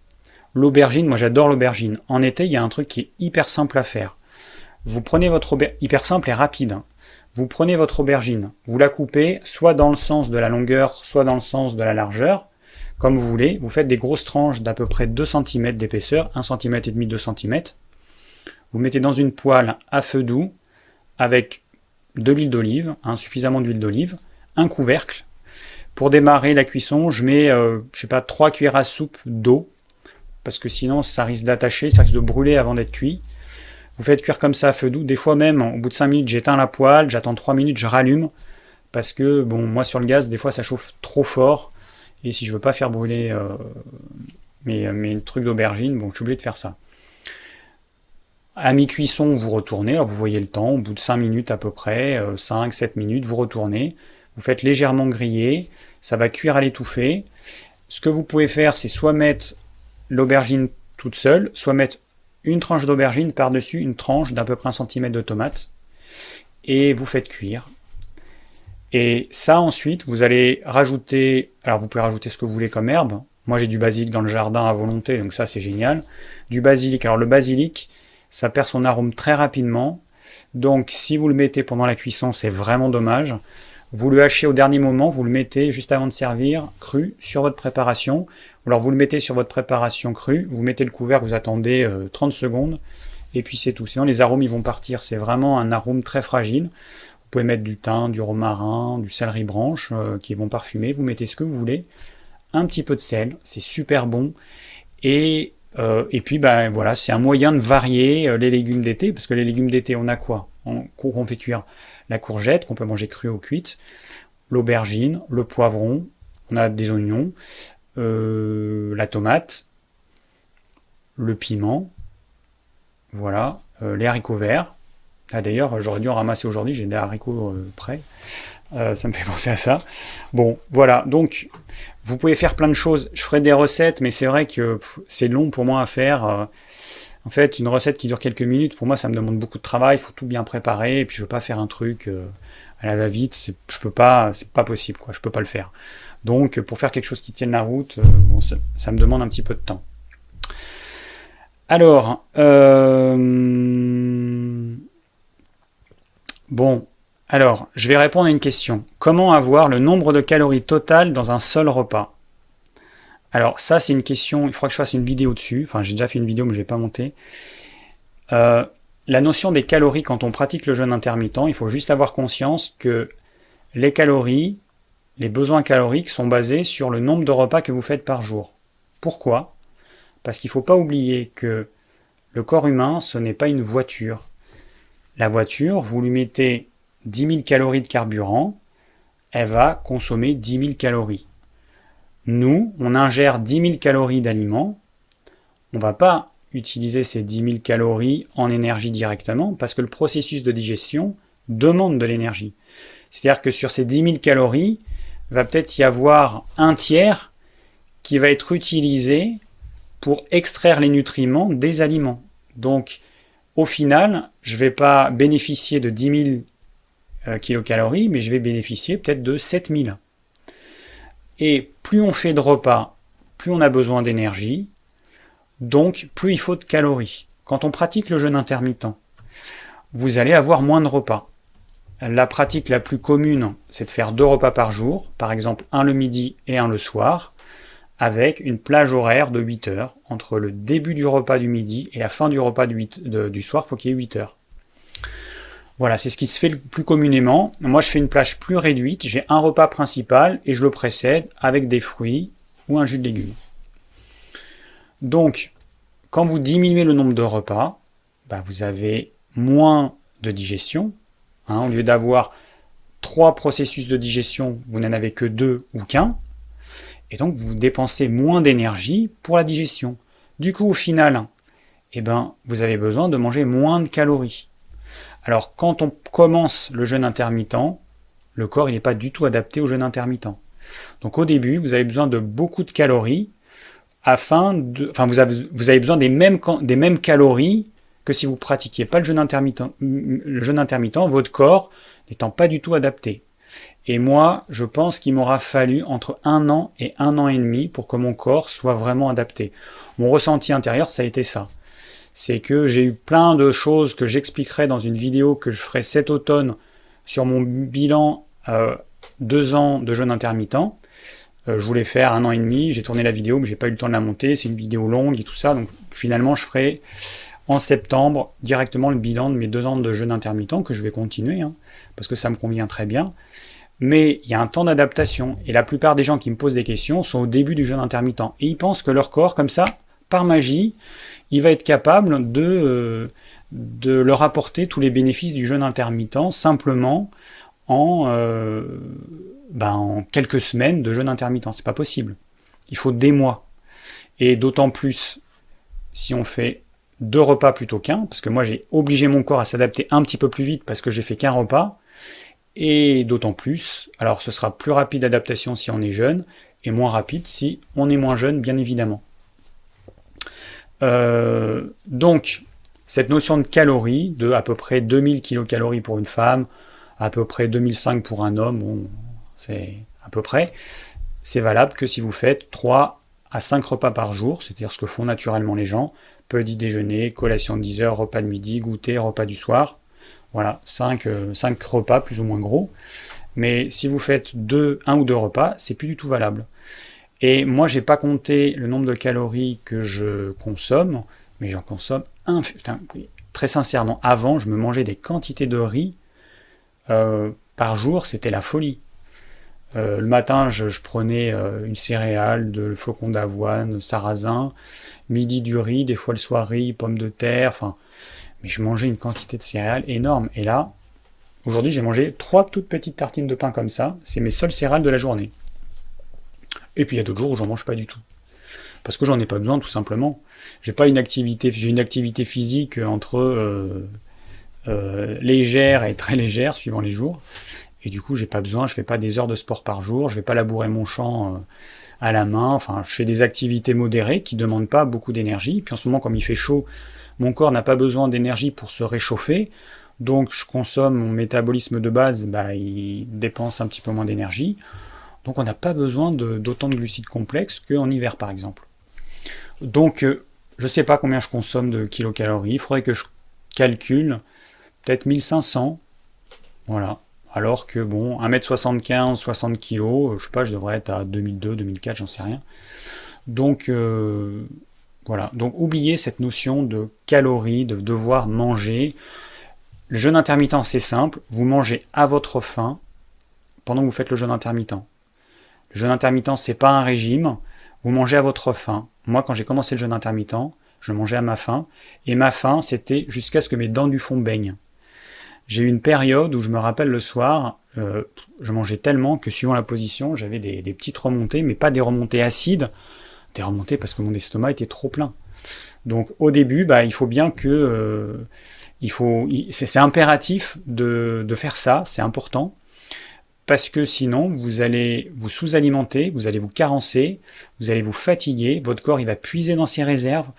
L'aubergine, moi j'adore l'aubergine. En été, il y a un truc qui est hyper simple à faire. Vous prenez votre aubergine, hyper simple et rapide. Vous prenez votre aubergine, vous la coupez soit dans le sens de la longueur, soit dans le sens de la largeur, comme vous voulez. Vous faites des grosses tranches d'à peu près 2 cm d'épaisseur, 1 cm et demi, 2 cm. Vous mettez dans une poêle à feu doux avec de l'huile d'olive, hein, suffisamment d'huile d'olive, un couvercle. Pour démarrer la cuisson, je mets, euh, je sais pas, 3 cuillères à soupe d'eau, parce que sinon ça risque d'attacher, ça risque de brûler avant d'être cuit. Vous faites cuire comme ça à feu doux. Des fois même, au bout de 5 minutes, j'éteins la poêle, j'attends 3 minutes, je rallume, parce que, bon, moi sur le gaz, des fois ça chauffe trop fort, et si je veux pas faire brûler euh, mes, mes trucs d'aubergine, bon, je suis obligé de faire ça. À mi-cuisson, vous retournez, vous voyez le temps, au bout de 5 minutes à peu près, 5-7 euh, minutes, vous retournez, vous faites légèrement griller, ça va cuire à l'étouffer. Ce que vous pouvez faire, c'est soit mettre l'aubergine toute seule, soit mettre une tranche d'aubergine par-dessus une tranche d'à peu près un centimètre de tomate, et vous faites cuire. Et ça, ensuite, vous allez rajouter, alors vous pouvez rajouter ce que vous voulez comme herbe. Moi, j'ai du basilic dans le jardin à volonté, donc ça, c'est génial. Du basilic. Alors, le basilic, ça perd son arôme très rapidement. Donc, si vous le mettez pendant la cuisson, c'est vraiment dommage. Vous le hachez au dernier moment, vous le mettez juste avant de servir, cru, sur votre préparation. Ou alors, vous le mettez sur votre préparation crue, vous mettez le couvert, vous attendez 30 euh, secondes, et puis c'est tout. Sinon, les arômes, ils vont partir. C'est vraiment un arôme très fragile. Vous pouvez mettre du thym, du romarin, du céleri branche euh, qui vont parfumer. Vous mettez ce que vous voulez. Un petit peu de sel, c'est super bon. Et, euh, et puis, ben voilà, c'est un moyen de varier euh, les légumes d'été, parce que les légumes d'été, on a quoi? On, fait cuire la courgette qu'on peut manger crue ou cuite, l'aubergine, le poivron, on a des oignons, la tomate, le piment, voilà, les haricots verts, ah, D'ailleurs, j'aurais dû en ramasser aujourd'hui, j'ai des haricots euh, prêts. Euh, ça me fait penser à ça. Bon, voilà, donc vous pouvez faire plein de choses. Je ferai des recettes, mais c'est vrai que c'est long pour moi à faire. Euh. en fait, une recette qui dure quelques minutes, pour moi, ça me demande beaucoup de travail. Il faut tout bien préparer, et puis je veux pas faire un truc à la va-vite. Je peux pas, c'est pas possible, quoi. Je peux pas le faire. Donc, pour faire quelque chose qui tienne la route, ça, ça, me demande un petit peu de temps. Alors, euh, Bon, alors, je vais répondre à une question. Comment avoir le nombre de calories totales dans un seul repas? Alors, ça, c'est une question, il faudra que je fasse une vidéo dessus. Enfin, j'ai déjà fait une vidéo, mais je n'ai pas monté. Euh, la notion des calories quand on pratique le jeûne intermittent, il faut juste avoir conscience que les calories, les besoins caloriques sont basés sur le nombre de repas que vous faites par jour. Pourquoi? Parce qu'il ne faut pas oublier que le corps humain, ce n'est pas une voiture. La voiture, vous lui mettez 10 000 calories de carburant, elle va consommer 10 000 calories. Nous, on ingère 10 000 calories d'aliments, on ne va pas utiliser ces 10 000 calories en énergie directement parce que le processus de digestion demande de l'énergie. C'est-à-dire que sur ces 10 000 calories, va peut-être y avoir un tiers qui va être utilisé pour extraire les nutriments des aliments. Donc, au final, je ne vais pas bénéficier de 10 000 euh, kilocalories, mais je vais bénéficier peut-être de 7 000. Et plus on fait de repas, plus on a besoin d'énergie, donc plus il faut de calories. Quand on pratique le jeûne intermittent, vous allez avoir moins de repas. La pratique la plus commune, c'est de faire deux repas par jour, par exemple un le midi et un le soir avec une plage horaire de 8 heures. Entre le début du repas du midi et la fin du repas du, soir, il faut qu'il y ait 8 heures. Voilà, c'est ce qui se fait le plus communément. Moi, je fais une plage plus réduite. J'ai un repas principal et je le précède avec des fruits ou un jus de légumes. Donc, quand vous diminuez le nombre de repas, bah, vous avez moins de digestion. Hein. au lieu d'avoir trois processus de digestion, vous n'en avez que deux ou qu'un et donc vous dépensez moins d'énergie pour la digestion. Du coup, au final, eh ben, vous avez besoin de manger moins de calories. Alors, quand on commence le jeûne intermittent, le corps n'est pas du tout adapté au jeûne intermittent. Donc, au début, vous avez besoin de beaucoup de calories afin de, enfin, vous avez, besoin des mêmes, calories que si vous pratiquiez pas le jeûne. Le jeûne intermittent, votre corps n'étant pas du tout adapté. Et moi, je pense qu'il m'aura fallu entre un an et un an et demi pour que mon corps soit vraiment adapté. Mon ressenti intérieur, ça a été ça. C'est que j'ai eu plein de choses que j'expliquerai dans une vidéo que je ferai cet automne sur mon bilan euh, deux ans de jeûne intermittent. Euh, je voulais faire un an et demi, j'ai tourné la vidéo, mais j'ai pas eu le temps de la monter. C'est une vidéo longue et tout ça, donc finalement, je ferai en septembre directement le bilan de mes deux ans de jeûne intermittent que je vais continuer, hein, parce que ça me convient très bien mais il y a un temps d'adaptation. Et la plupart des gens qui me posent des questions sont au début du jeûne intermittent. Et ils pensent que leur corps, comme ça, par magie, il va être capable de, euh, leur apporter tous les bénéfices du jeûne intermittent simplement en, euh, ben, en quelques semaines de jeûne intermittent. C'est pas possible. Il faut des mois. Et d'autant plus si on fait deux repas plutôt qu'un, parce que moi j'ai obligé mon corps à s'adapter un petit peu plus vite parce que j'ai fait qu'un repas, et d'autant plus, alors ce sera plus rapide d'adaptation si on est jeune, et moins rapide si on est moins jeune, bien évidemment. Euh, donc, cette notion de calories, de à peu près 2000 kcal pour une femme, à peu près 2005 pour un homme, c'est à peu près, c'est valable que si vous faites 3 à 5 repas par jour, c'est-à-dire ce que font naturellement les gens, petit déjeuner, collation de 10 heures, repas de midi, goûter, repas du soir. Voilà, 5, 5 repas plus ou moins gros. Mais si vous faites deux, un ou deux repas, c'est plus du tout valable. Et moi, j'ai pas compté le nombre de calories que je consomme, mais j'en consomme un. très sincèrement, avant, je me mangeais des quantités de riz euh, par jour, c'était la folie. Euh, le matin, je, prenais euh, une céréale, de flocon d'avoine, sarrasin, midi du riz, des fois le soir riz, pommes de terre, enfin, mais je mangeais une quantité de céréales énorme. Et là, aujourd'hui, j'ai mangé trois toutes petites tartines de pain comme ça. C'est mes seules céréales de la journée. Et puis il y a d'autres jours où j'en mange pas du tout. Parce que j'en ai pas besoin, tout simplement. J'ai pas une activité, j'ai une activité physique entre euh, euh, légère et très légère, suivant les jours. Et du coup, j'ai pas besoin, je fais pas des heures de sport par jour, je vais pas labourer mon champ euh, à la main. Enfin, je fais des activités modérées qui demandent pas beaucoup d'énergie. Puis en ce moment, comme il fait chaud, mon corps n'a pas besoin d'énergie pour se réchauffer. Donc je consomme mon métabolisme de base, bah, il dépense un petit peu moins d'énergie. Donc on n'a pas besoin d'autant de, glucides complexes qu'en hiver par exemple. Donc euh, je ne sais pas combien je consomme de kilocalories, il faudrait que je calcule peut-être 1500. Voilà. Alors que bon, 1m75, 60 kg, je sais pas, je devrais être à 2002, 2004, j'en sais rien. Donc euh, voilà, donc oubliez cette notion de calories, de devoir manger. Le jeûne intermittent, c'est simple, vous mangez à votre faim pendant que vous faites le jeûne intermittent. Le jeûne intermittent, c'est pas un régime, vous mangez à votre faim. Moi, quand j'ai commencé le jeûne intermittent, je mangeais à ma faim, et ma faim, c'était jusqu'à ce que mes dents du fond baignent. J'ai eu une période où je me rappelle le soir, euh, je mangeais tellement que suivant la position, j'avais des, petites remontées, mais pas des remontées acides, des remontées parce que mon estomac était trop plein. Donc au début, bah, il faut bien que... Euh, il faut, c'est impératif de, de faire ça, c'est important parce que sinon vous allez vous sous-alimenter, vous allez vous carencer, vous allez vous fatiguer, votre corps il va puiser dans ses réserves,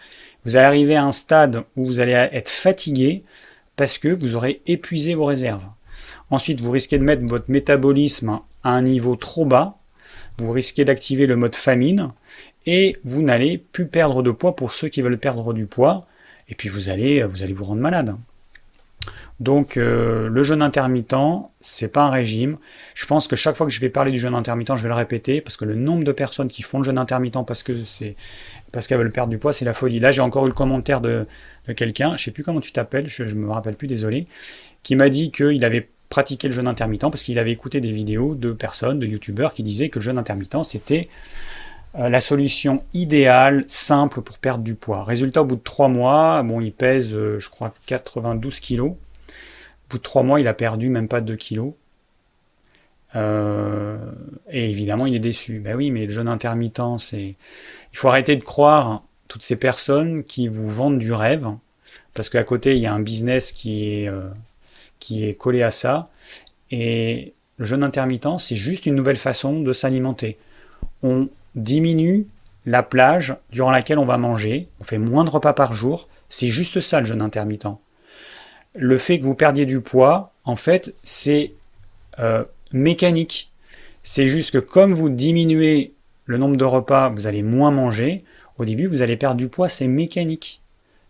vous allez arriver à un stade où vous allez être fatigué parce que vous aurez épuisé vos réserves. Ensuite, vous risquez de mettre votre métabolisme à un niveau trop bas, vous risquez d'activer le mode famine et vous n'allez plus perdre de poids pour ceux qui veulent perdre du poids et puis vous allez vous allez vous rendre malade. Donc euh, le jeûne intermittent, c'est pas un régime. Je pense que chaque fois que je vais parler du jeûne intermittent, je vais le répéter parce que le nombre de personnes qui font le jeûne intermittent parce que c'est parce qu'elles veulent perdre du poids, c'est la folie. Là, j'ai encore eu le commentaire de, quelqu'un, je sais plus comment tu t'appelles, je, ne me rappelle plus, désolé, qui m'a dit qu'il avait pratiqué le jeûne intermittent parce qu'il avait écouté des vidéos de personnes, de youtubeurs qui disaient que le jeûne intermittent c'était euh, la solution idéale, simple pour perdre du poids. Résultat, au bout de trois mois, bon, il pèse, euh, je crois, 92 kilos bout de trois mois, il a perdu même pas 2 kilos. Euh, et évidemment, il est déçu. Ben oui, mais le jeûne intermittent, c'est. Il faut arrêter de croire toutes ces personnes qui vous vendent du rêve, parce qu'à côté, il y a un business qui est, euh, qui est collé à ça. Et le jeûne intermittent, c'est juste une nouvelle façon de s'alimenter. On diminue la plage durant laquelle on va manger, on fait moins de repas par jour. C'est juste ça le jeûne intermittent le fait que vous perdiez du poids, en fait, c'est euh, mécanique. C'est juste que comme vous diminuez le nombre de repas, vous allez moins manger. Au début, vous allez perdre du poids, c'est mécanique.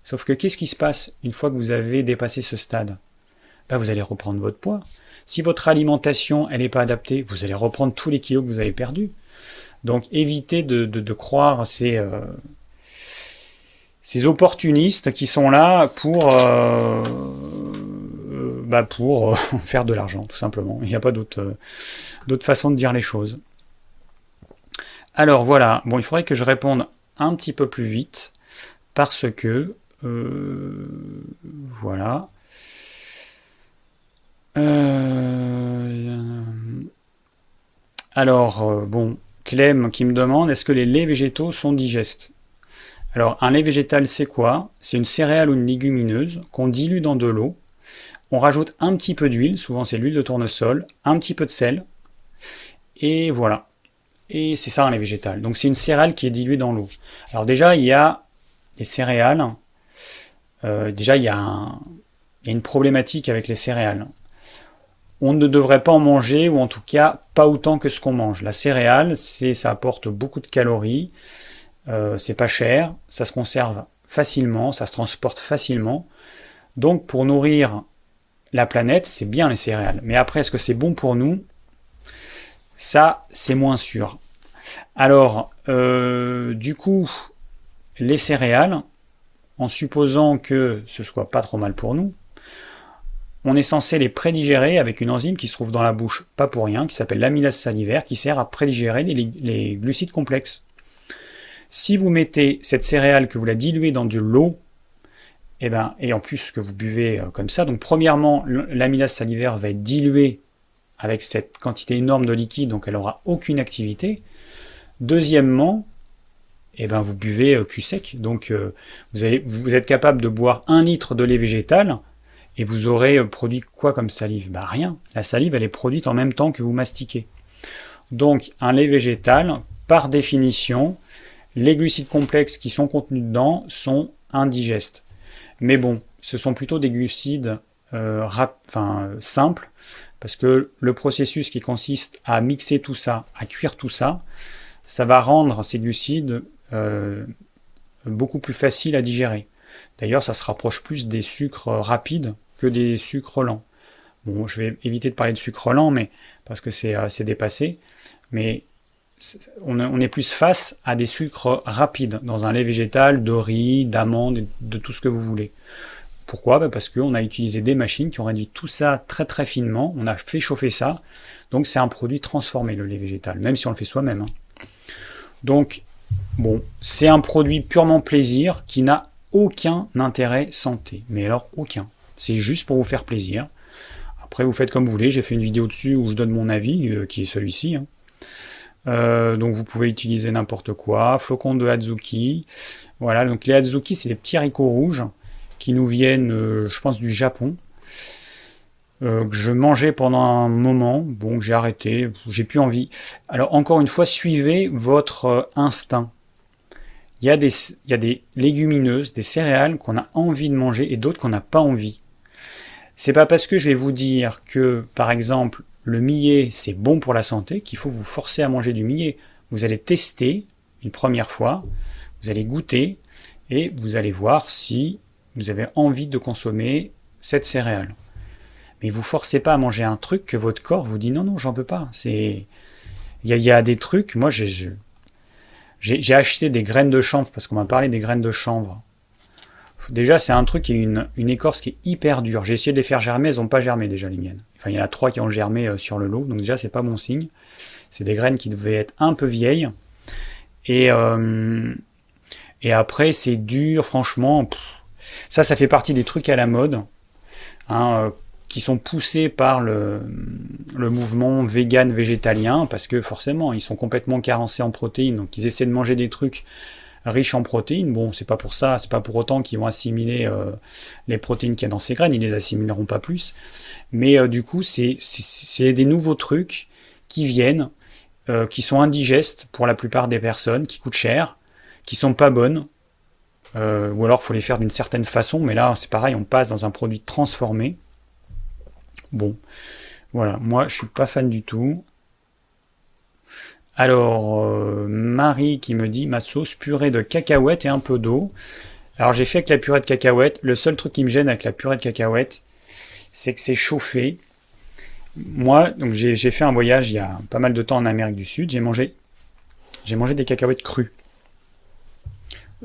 Sauf que qu'est-ce qui se passe une fois que vous avez dépassé ce stade? Ben, Vous allez reprendre votre poids. Si votre alimentation elle n'est pas adaptée, vous allez reprendre tous les kilos que vous avez perdus. Donc évitez de, croire ces, euh, ces opportunistes qui sont là pour, euh, euh, bah pour faire de l'argent, tout simplement. Il n'y a pas d'autre façon de dire les choses. Alors voilà, bon, il faudrait que je réponde un petit peu plus vite parce que voilà. alors bon, Clem qui me demande est-ce que les laits végétaux sont digestes? Alors, un lait végétal, c'est quoi? C'est une céréale ou une légumineuse qu'on dilue dans de l'eau. On rajoute un petit peu d'huile, souvent c'est l'huile de tournesol, un petit peu de sel, et voilà. Et c'est ça un lait végétal. Donc c'est une céréale qui est diluée dans l'eau. Alors déjà, il y a les céréales. Euh, déjà, il y, a une problématique avec les céréales. on ne devrait pas en manger, ou en tout cas pas autant que ce qu'on mange. La céréale, c'est, ça apporte beaucoup de calories, euh, c'est pas cher, ça se conserve facilement, ça se transporte facilement. Donc pour nourrir la planète, c'est bien les céréales. Mais après, est-ce que c'est bon pour nous? Ça, c'est moins sûr. Alors, euh, du coup, les céréales, en supposant que ce soit pas trop mal pour nous, on est censé les prédigérer avec une enzyme qui se trouve dans la bouche, pas pour rien, qui s'appelle l'amylase salivaire, qui sert à prédigérer les, glucides complexes. Si vous mettez cette céréale, que vous la diluez dans de l'eau, et, eh ben, et en plus que vous buvez euh, comme ça, donc premièrement, l'amylase salivaire va être diluée avec cette quantité énorme de liquide, donc elle n'aura aucune activité. Deuxièmement, eh ben, vous buvez euh, cul sec, donc euh, vous, êtes capable de boire un litre de lait végétal, et vous aurez produit quoi comme salive? Bah rien. La salive, elle est produite en même temps que vous mastiquez. Donc un lait végétal, par définition, les glucides complexes qui sont contenus dedans sont indigestes. Mais bon, ce sont plutôt des glucides euh, simples, parce que le processus qui consiste à mixer tout ça, à cuire tout ça, ça va rendre ces glucides euh, beaucoup plus faciles à digérer. D'ailleurs, ça se rapproche plus des sucres rapides que des sucres lents. Bon, je vais éviter de parler de sucre lent, mais parce que c'est assez dépassé. Mais on est plus face à des sucres rapides dans un lait végétal, de riz, d'amande, de tout ce que vous voulez. Pourquoi? Ben, Parce qu'on a utilisé des machines qui ont réduit tout ça très très finement, on a fait chauffer ça, donc c'est un produit transformé le lait végétal, même si on le fait soi-même. Hein. Donc, bon, c'est un produit purement plaisir qui n'a aucun intérêt santé, mais alors aucun. C'est juste pour vous faire plaisir. Après, vous faites comme vous voulez, j'ai fait une vidéo dessus où je donne mon avis, euh, qui est celui-ci. Hein. Euh, donc vous pouvez utiliser n'importe quoi, flocons de Hazuki. Voilà, donc les Hazuki, c'est des petits haricots rouges qui nous viennent, euh, je pense, du Japon. Euh, que je mangeais pendant un moment, bon, j'ai arrêté, j'ai plus envie. Alors encore une fois, suivez votre instinct. Il y, a des, il y a des légumineuses, des céréales qu'on a envie de manger et d'autres qu'on n'a pas envie. C'est pas parce que je vais vous dire que, par exemple, le millet, c'est bon pour la santé, qu'il faut vous forcer à manger du millet. Vous allez tester une première fois, vous allez goûter, et vous allez voir si vous avez envie de consommer cette céréale. Mais vous forcez pas à manger un truc que votre corps vous dit non, non, j'en peux pas. C'est, il y, a des trucs, moi j'ai, j'ai acheté des graines de chanvre, parce qu'on m'a parlé des graines de chanvre. Déjà, c'est un truc qui est une, écorce qui est hyper dure. J'ai essayé de les faire germer, elles n'ont pas germé déjà les miennes. Enfin, il y en a trois qui ont germé euh, sur le lot, donc déjà, c'est pas bon signe. C'est des graines qui devaient être un peu vieilles. Et, euh, et après, c'est dur, franchement. ça, ça fait partie des trucs à la mode, hein, euh, qui sont poussés par le, mouvement vegan végétalien, parce que forcément, ils sont complètement carencés en protéines, donc ils essaient de manger des trucs riches en protéines. Bon, c'est pas pour ça, c'est pas pour autant qu'ils vont assimiler euh, les protéines qu'il y a dans ces graines, ils les assimileront pas plus. Mais euh, du coup, c'est des nouveaux trucs qui viennent, euh, qui sont indigestes pour la plupart des personnes, qui coûtent cher, qui sont pas bonnes, ou alors faut les faire d'une certaine façon, mais là c'est pareil, on passe dans un produit transformé. Bon, voilà, moi je suis pas fan du tout. Alors, euh, Marie qui me dit ma sauce purée de cacahuètes et un peu d'eau. Alors j'ai fait avec la purée de cacahuètes. Le seul truc qui me gêne avec la purée de cacahuètes, c'est que c'est chauffé. Moi, donc j'ai fait un voyage il y a pas mal de temps en Amérique du Sud. J'ai mangé, j'ai mangé des cacahuètes crues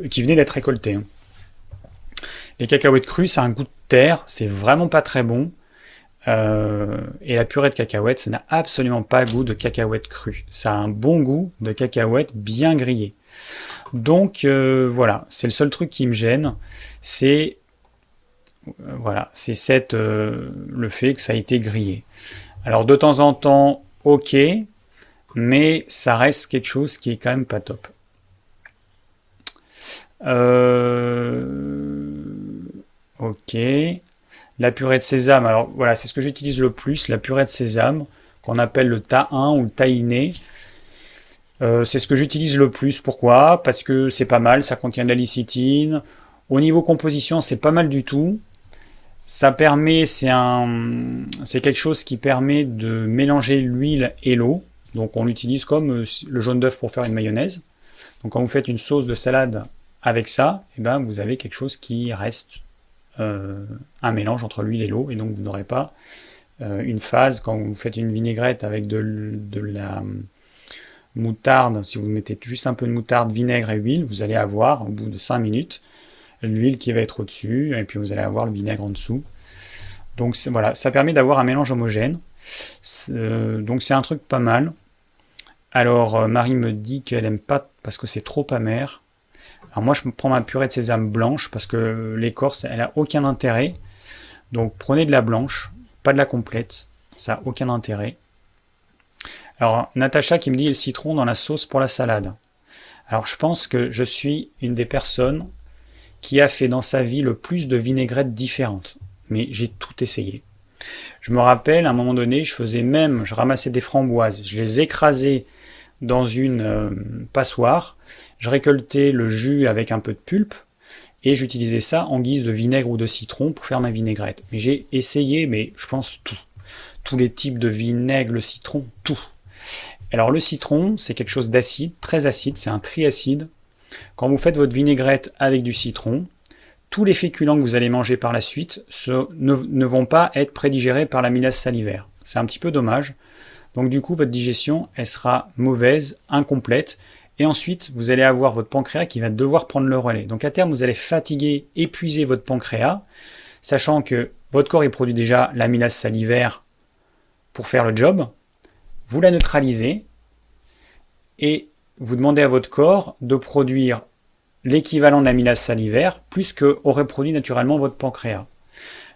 qui venaient d'être récoltées. Hein. Les cacahuètes crues, ça a un goût de terre, c'est vraiment pas très bon. Euh, et la purée de cacahuètes, ça n'a absolument pas goût de cacahuètes crues. Ça a un bon goût de cacahuètes bien grillées. Donc euh, voilà, c'est le seul truc qui me gêne, c'est euh, voilà, c'est cette le fait que ça a été grillé. Alors de temps en temps, ok, mais ça reste quelque chose qui est quand même pas top. ok. La purée de sésame, alors voilà, c'est ce que j'utilise le plus, la purée de sésame, qu'on appelle le ta-1 ou le tahiné. Euh, c'est ce que j'utilise le plus. Pourquoi? Parce que c'est pas mal, ça contient de la licitine. Au niveau composition, c'est pas mal du tout. Ça permet, c'est un, c'est quelque chose qui permet de mélanger l'huile et l'eau. Donc on l'utilise comme euh, le jaune d'œuf pour faire une mayonnaise. Donc quand vous faites une sauce de salade avec ça, eh ben vous avez quelque chose qui reste un mélange entre l'huile et l'eau, et donc vous n'aurez pas euh, une phase quand vous faites une vinaigrette avec de, la moutarde. Si vous mettez juste un peu de moutarde, vinaigre et huile, vous allez avoir au bout de 5 minutes l'huile qui va être au-dessus, et puis vous allez avoir le vinaigre en dessous. Donc voilà, ça permet d'avoir un mélange homogène. Euh, donc c'est un truc pas mal. Alors euh, Marie me dit qu'elle aime pas parce que c'est trop amer. Alors moi je prends ma purée de sésame blanche parce que l'écorce elle a aucun intérêt. Donc prenez de la blanche, pas de la complète, ça a aucun intérêt. Alors Natacha qui me dit le citron dans la sauce pour la salade. Alors je pense que je suis une des personnes qui a fait dans sa vie le plus de vinaigrettes différentes. Mais j'ai tout essayé. Je me rappelle, à un moment donné, je faisais même, je ramassais des framboises, je les écrasais dans une euh, passoire, je récoltais le jus avec un peu de pulpe, et j'utilisais ça en guise de vinaigre ou de citron pour faire ma vinaigrette. Mais j'ai essayé, mais je pense tout. Tous les types de vinaigre, le citron, tout. Alors le citron, c'est quelque chose d'acide, très acide, c'est un triacide. Quand vous faites votre vinaigrette avec du citron, tous les féculents que vous allez manger par la suite ne, vont pas être prédigérés par la l'amylase salivaire. C'est un petit peu dommage. Donc du coup, votre digestion, elle sera mauvaise, incomplète, et ensuite, vous allez avoir votre pancréas qui va devoir prendre le relais. Donc à terme, vous allez fatiguer, épuiser votre pancréas, sachant que votre corps, produit déjà l'amylase salivaire pour faire le job. Vous la neutralisez, et vous demandez à votre corps de produire l'équivalent de l'amylase salivaire plus que aurait produit naturellement votre pancréas.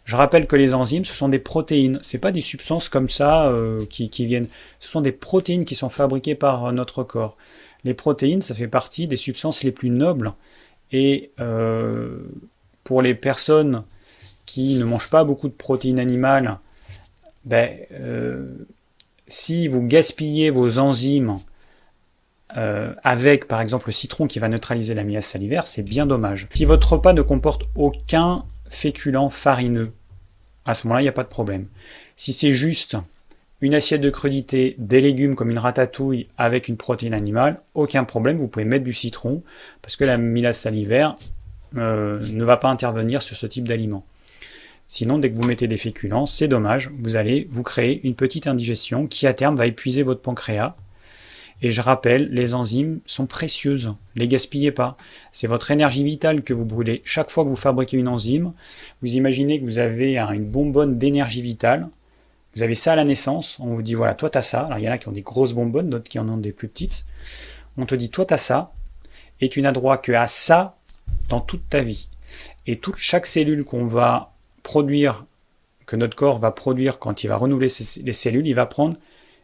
Je rappelle que les enzymes, ce sont des protéines, ce pas des substances comme ça euh, qui, viennent, ce sont des protéines qui sont fabriquées par euh, notre corps. Les protéines, ça fait partie des substances les plus nobles et euh, pour les personnes qui ne mangent pas beaucoup de protéines animales, ben, si vous gaspillez vos enzymes euh, avec par exemple le citron qui va neutraliser l'amylase salivaire, c'est bien dommage. Si votre repas ne comporte aucun féculent farineux, à ce moment-là, il n'y a pas de problème. Si c'est juste une assiette de crudité, des légumes comme une ratatouille avec une protéine animale, aucun problème, vous pouvez mettre du citron, parce que l'amylase salivaire euh, ne va pas intervenir sur ce type d'aliment. Sinon, dès que vous mettez des féculents, c'est dommage, vous allez vous créer une petite indigestion qui à terme va épuiser votre pancréas et je rappelle, les enzymes sont précieuses. Les gaspillez pas. C'est votre énergie vitale que vous brûlez. Chaque fois que vous fabriquez une enzyme, vous imaginez que vous avez une bonbonne d'énergie vitale. Vous avez ça à la naissance. On vous dit, voilà, toi, tu as ça. Alors, il y en a qui ont des grosses bonbonnes, d'autres qui en ont des plus petites. On te dit, toi, tu as ça. Et tu n'as droit que à ça dans toute ta vie. Et toute, chaque cellule qu'on va produire, que notre corps va produire quand il va renouveler les cellules, il va prendre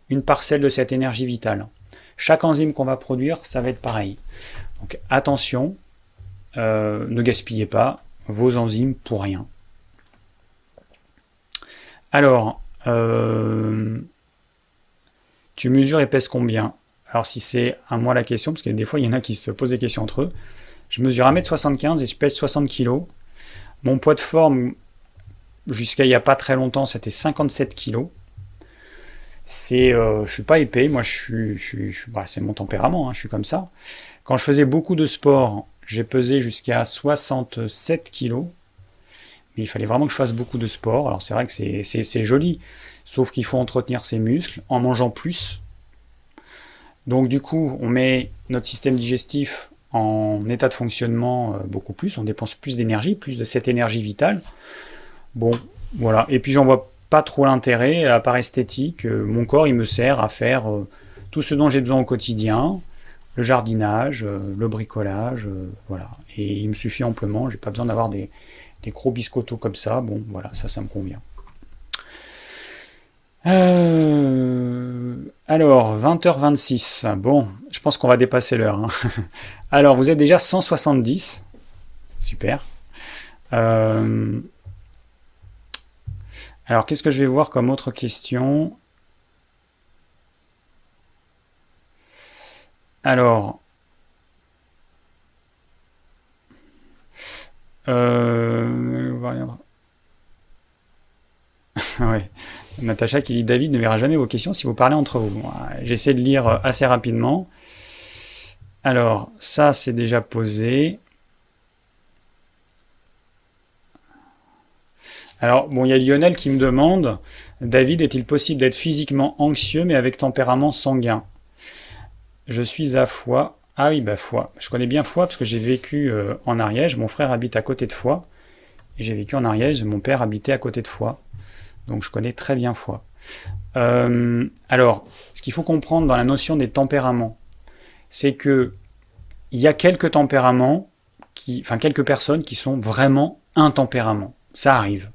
une parcelle de cette énergie vitale. Chaque enzyme qu'on va produire, ça va être pareil. Donc attention, euh, ne gaspillez pas vos enzymes pour rien. Alors, euh, tu mesures et pèses combien? Alors si c'est à moi la question, parce que des fois il y en a qui se posent des questions entre eux, je mesure 1m75 et je pèse 60 kg. Mon poids de forme, jusqu'à il n'y a pas très longtemps, c'était 57 kg c'est euh, je suis pas épais. Moi je suis, bah, c'est mon tempérament hein, je suis comme ça. Quand je faisais beaucoup de sport j'ai pesé jusqu'à 67 kilos il fallait vraiment que je fasse beaucoup de sport. Alors c'est vrai que c'est joli. Sauf qu'il faut entretenir ses muscles en mangeant plus. Donc du coup on met notre système digestif en état de fonctionnement euh, beaucoup plus. On dépense plus d'énergie plus de cette énergie vitale. Bon voilà. Et puis j'en vois pas trop l'intérêt, à part esthétique. Euh, mon corps, il me sert à faire euh, tout ce dont j'ai besoin au quotidien, le jardinage, le bricolage, voilà. Et il me suffit amplement, j'ai pas besoin d'avoir des, gros biscottos comme ça. Bon, voilà, ça, ça me convient. alors, 20h26. Bon, je pense qu'on va dépasser l'heure. Hein. alors, vous êtes déjà 170. Super. Euh, alors, qu'est-ce que je vais voir comme autre question? Alors, euh, ouais. Natacha qui dit David ne verra jamais vos questions si vous parlez entre vous. J'essaie de lire assez rapidement. Alors, ça c'est déjà posé. Alors, bon, il y a Lionel qui me demande David, est-il possible d'être physiquement anxieux mais avec tempérament sanguin? Je suis à Foix. Ah oui, bah Foix. Je connais bien Foix parce que j'ai vécu euh, en Ariège. Mon frère habite à côté de Foix. Et j'ai vécu en Ariège. Mon père habitait à côté de Foix. Donc je connais très bien Foix. Euh, alors, ce qu'il faut comprendre dans la notion des tempéraments, c'est que il y a quelques tempéraments, qui, enfin quelques personnes qui sont vraiment un tempérament. Ça arrive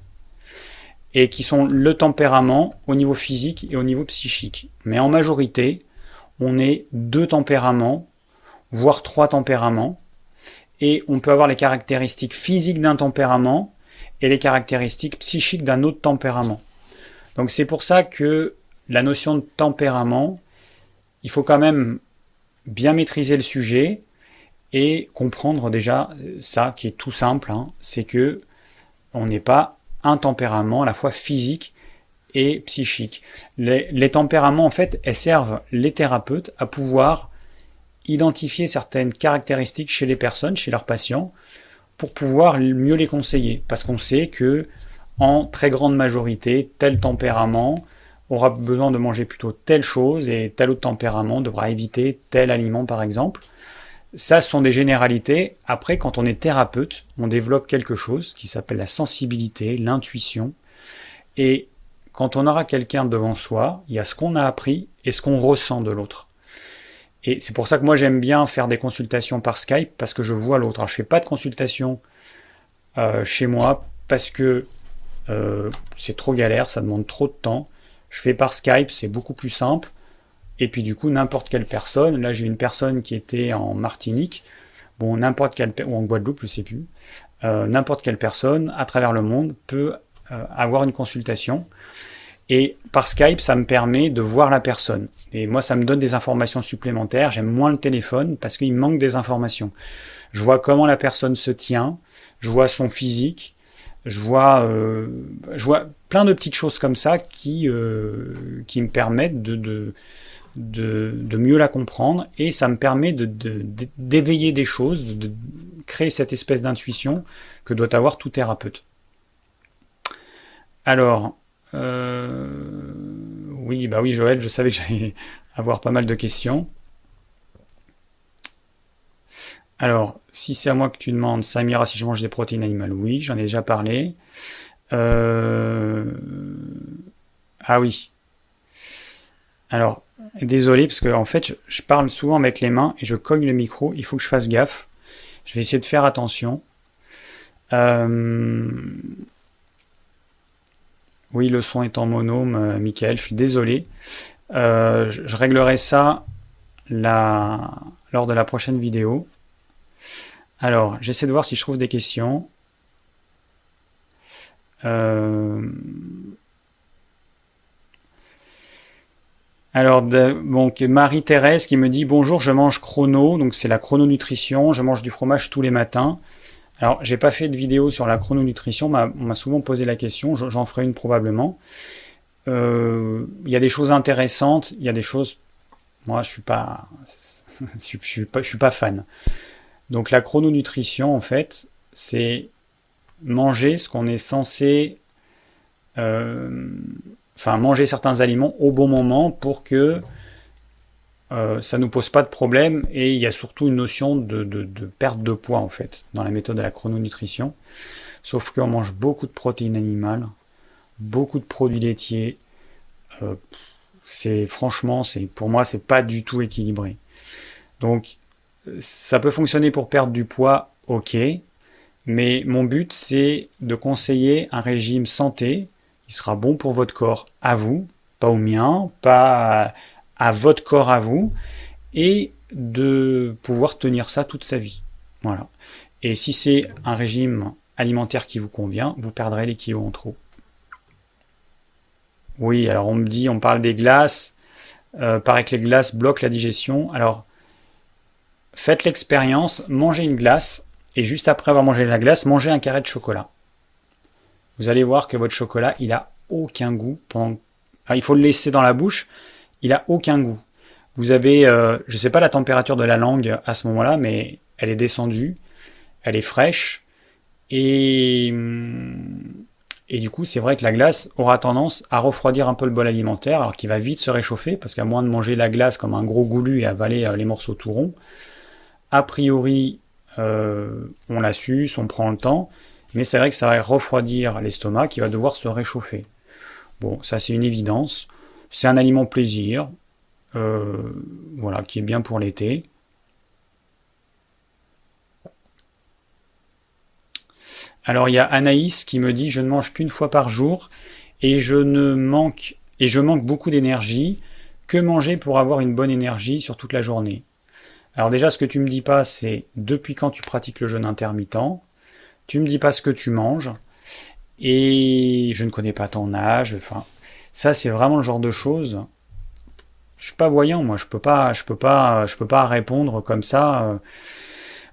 et qui sont le tempérament au niveau physique et au niveau psychique. Mais en majorité, on est deux tempéraments, voire trois tempéraments, et on peut avoir les caractéristiques physiques d'un tempérament et les caractéristiques psychiques d'un autre tempérament. Donc c'est pour ça que la notion de tempérament, il faut quand même bien maîtriser le sujet et comprendre déjà ça qui est tout simple, hein, c'est que on n'est pas un tempérament à la fois physique et psychique. Les, tempéraments, en fait, elles servent les thérapeutes à pouvoir identifier certaines caractéristiques chez les personnes, chez leurs patients, pour pouvoir mieux les conseiller. Parce qu'on sait que, en très grande majorité, tel tempérament aura besoin de manger plutôt telle chose et tel autre tempérament devra éviter tel aliment, par exemple. Ça, ce sont des généralités. Après, quand on est thérapeute, on développe quelque chose qui s'appelle la sensibilité, l'intuition. Et quand on aura quelqu'un devant soi, il y a ce qu'on a appris et ce qu'on ressent de l'autre. Et c'est pour ça que moi j'aime bien faire des consultations par Skype parce que je vois l'autre. Alors je fais pas de consultation euh, chez moi parce que euh, c'est trop galère, ça demande trop de temps. Je fais par Skype, c'est beaucoup plus simple. Et puis du coup, n'importe quelle personne, là j'ai une personne qui était en Martinique, bon, n'importe quelle, ou en Guadeloupe, je sais plus, euh, n'importe quelle personne à travers le monde peut avoir une consultation. Et par Skype, ça me permet de voir la personne. Et moi, ça me donne des informations supplémentaires. J'aime moins le téléphone parce qu'il manque des informations. Je vois comment la personne se tient, je vois son physique, je vois, euh, je vois plein de petites choses comme ça qui, qui me permettent de de, mieux la comprendre et ça me permet d'éveiller des choses, de, créer cette espèce d'intuition que doit avoir tout thérapeute. Alors, euh, oui, bah oui, Joël, je savais que j'allais avoir pas mal de questions. Alors, si c'est à moi que tu demandes, Samira, si je mange des protéines animales, oui, j'en ai déjà parlé. Euh, ah oui. Alors, Désolé, parce que en fait, je, parle souvent avec les mains et je cogne le micro. Il faut que je fasse gaffe. Je vais essayer de faire attention. Euh, oui, le son est en monome, euh, Michael. Je suis désolé. Euh, je, réglerai ça lors de la prochaine vidéo. Alors, j'essaie de voir si je trouve des questions. Euh, Alors, Marie-Thérèse qui me dit bonjour, je mange chrono, donc c'est la chrononutrition, je mange du fromage tous les matins. Alors, j'ai pas fait de vidéo sur la chrononutrition, on m'a souvent posé la question, j'en ferai une probablement. Euh, il y a des choses intéressantes, il y a des choses. Moi, je suis pas, je suis pas, fan. Donc, la chrononutrition, en fait, c'est manger ce qu'on est censé euh, enfin manger certains aliments au bon moment pour que euh, ça ne nous pose pas de problème et il y a surtout une notion de, perte de poids en fait dans la méthode de la chrononutrition. Sauf qu'on mange beaucoup de protéines animales, beaucoup de produits laitiers. Euh, c'est franchement, c'est pour moi, c'est pas du tout équilibré. Donc, ça peut fonctionner pour perdre du poids, ok. Mais mon but, c'est de conseiller un régime santé sera bon pour votre corps à vous, pas au mien, pas à, votre corps à vous, et de pouvoir tenir ça toute sa vie. Voilà. Et si c'est un régime alimentaire qui vous convient, vous perdrez les kilos en trop. Oui, alors on me dit, on parle des glaces, euh, paraît que les glaces bloquent la digestion. Alors, faites l'expérience, mangez une glace, et juste après avoir mangé la glace, mangez un carré de chocolat vous allez voir que votre chocolat, il a aucun goût. il faut le laisser dans la bouche, il a aucun goût. Vous avez, euh, je ne sais pas la température de la langue à ce moment-là, mais elle est descendue, elle est fraîche, et, du coup, c'est vrai que la glace aura tendance à refroidir un peu le bol alimentaire, alors qu'il va vite se réchauffer, parce qu'à moins de manger la glace comme un gros goulu et avaler euh, les morceaux tout ronds, a priori, euh, on la suce, on prend le temps, mais c'est vrai que ça va refroidir l'estomac qui va devoir se réchauffer. Bon, ça c'est une évidence. C'est un aliment plaisir, euh, voilà, qui est bien pour l'été. Alors il y a Anaïs qui me dit je ne mange qu'une fois par jour et je ne manque et beaucoup d'énergie. Que manger pour avoir une bonne énergie sur toute la journée? Alors déjà ce que tu me dis pas c'est depuis quand tu pratiques le jeûne intermittent. Tu me dis pas ce que tu manges et je ne connais pas ton âge. Ça c'est vraiment le genre de choses je suis pas voyant, moi, je peux pas, je peux pas, je peux pas répondre comme ça. Euh.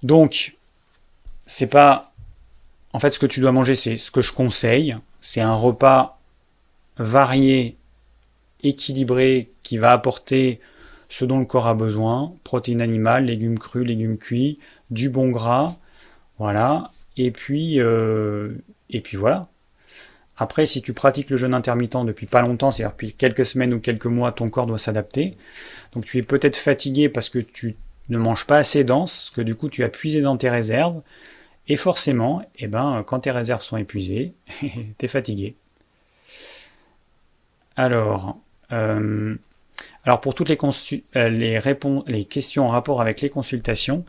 Donc, c'est pas. En fait, ce que tu dois manger, c'est ce que je conseille. C'est un repas varié, équilibré, qui va apporter ce dont le corps a besoin protéines animales, légumes crus, légumes cuits, du bon gras, voilà. Et puis, euh, et puis voilà. Après, si tu pratiques le jeûne intermittent depuis pas longtemps, c'est-à-dire depuis quelques semaines ou quelques mois, ton corps doit s'adapter. Donc tu es peut-être fatigué parce que tu ne manges pas assez dense, que du coup tu as puisé dans tes réserves. Et forcément, eh ben, quand tes réserves sont épuisées, tu es fatigué. Alors, euh, alors pour toutes les, euh, les, les questions en rapport avec les consultations,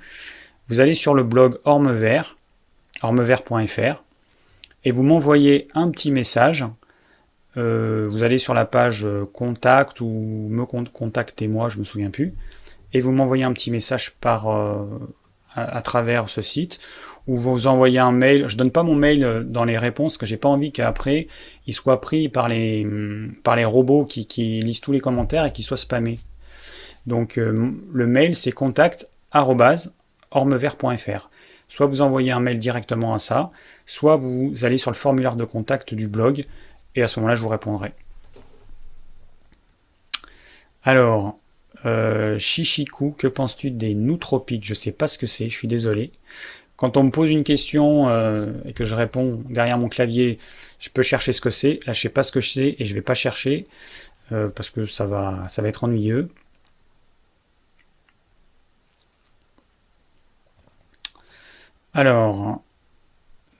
vous allez sur le blog Ormevert, ormevert.fr et vous m'envoyez un petit message. Euh, vous allez sur la page euh, contact ou me contactez moi, je me souviens plus, et vous m'envoyez un petit message par euh, à, travers ce site ou vous envoyez un mail. Je donne pas mon mail dans les réponses, que j'ai pas envie qu'après il soit pris par les par les robots qui, qui lisent tous les commentaires et qui soient spammés. Donc le mail c'est contact@ormevert.fr. Soit vous envoyez un mail directement à ça, soit vous allez sur le formulaire de contact du blog, et à ce moment-là, je vous répondrai. Alors, euh, Chichiku, que penses-tu des nootropiques? Je ne sais pas ce que c'est, je suis désolé. Quand on me pose une question euh, et que je réponds derrière mon clavier, je peux chercher ce que c'est. Là, je sais pas ce que c'est et je vais pas chercher euh, parce que ça va être ennuyeux. Alors,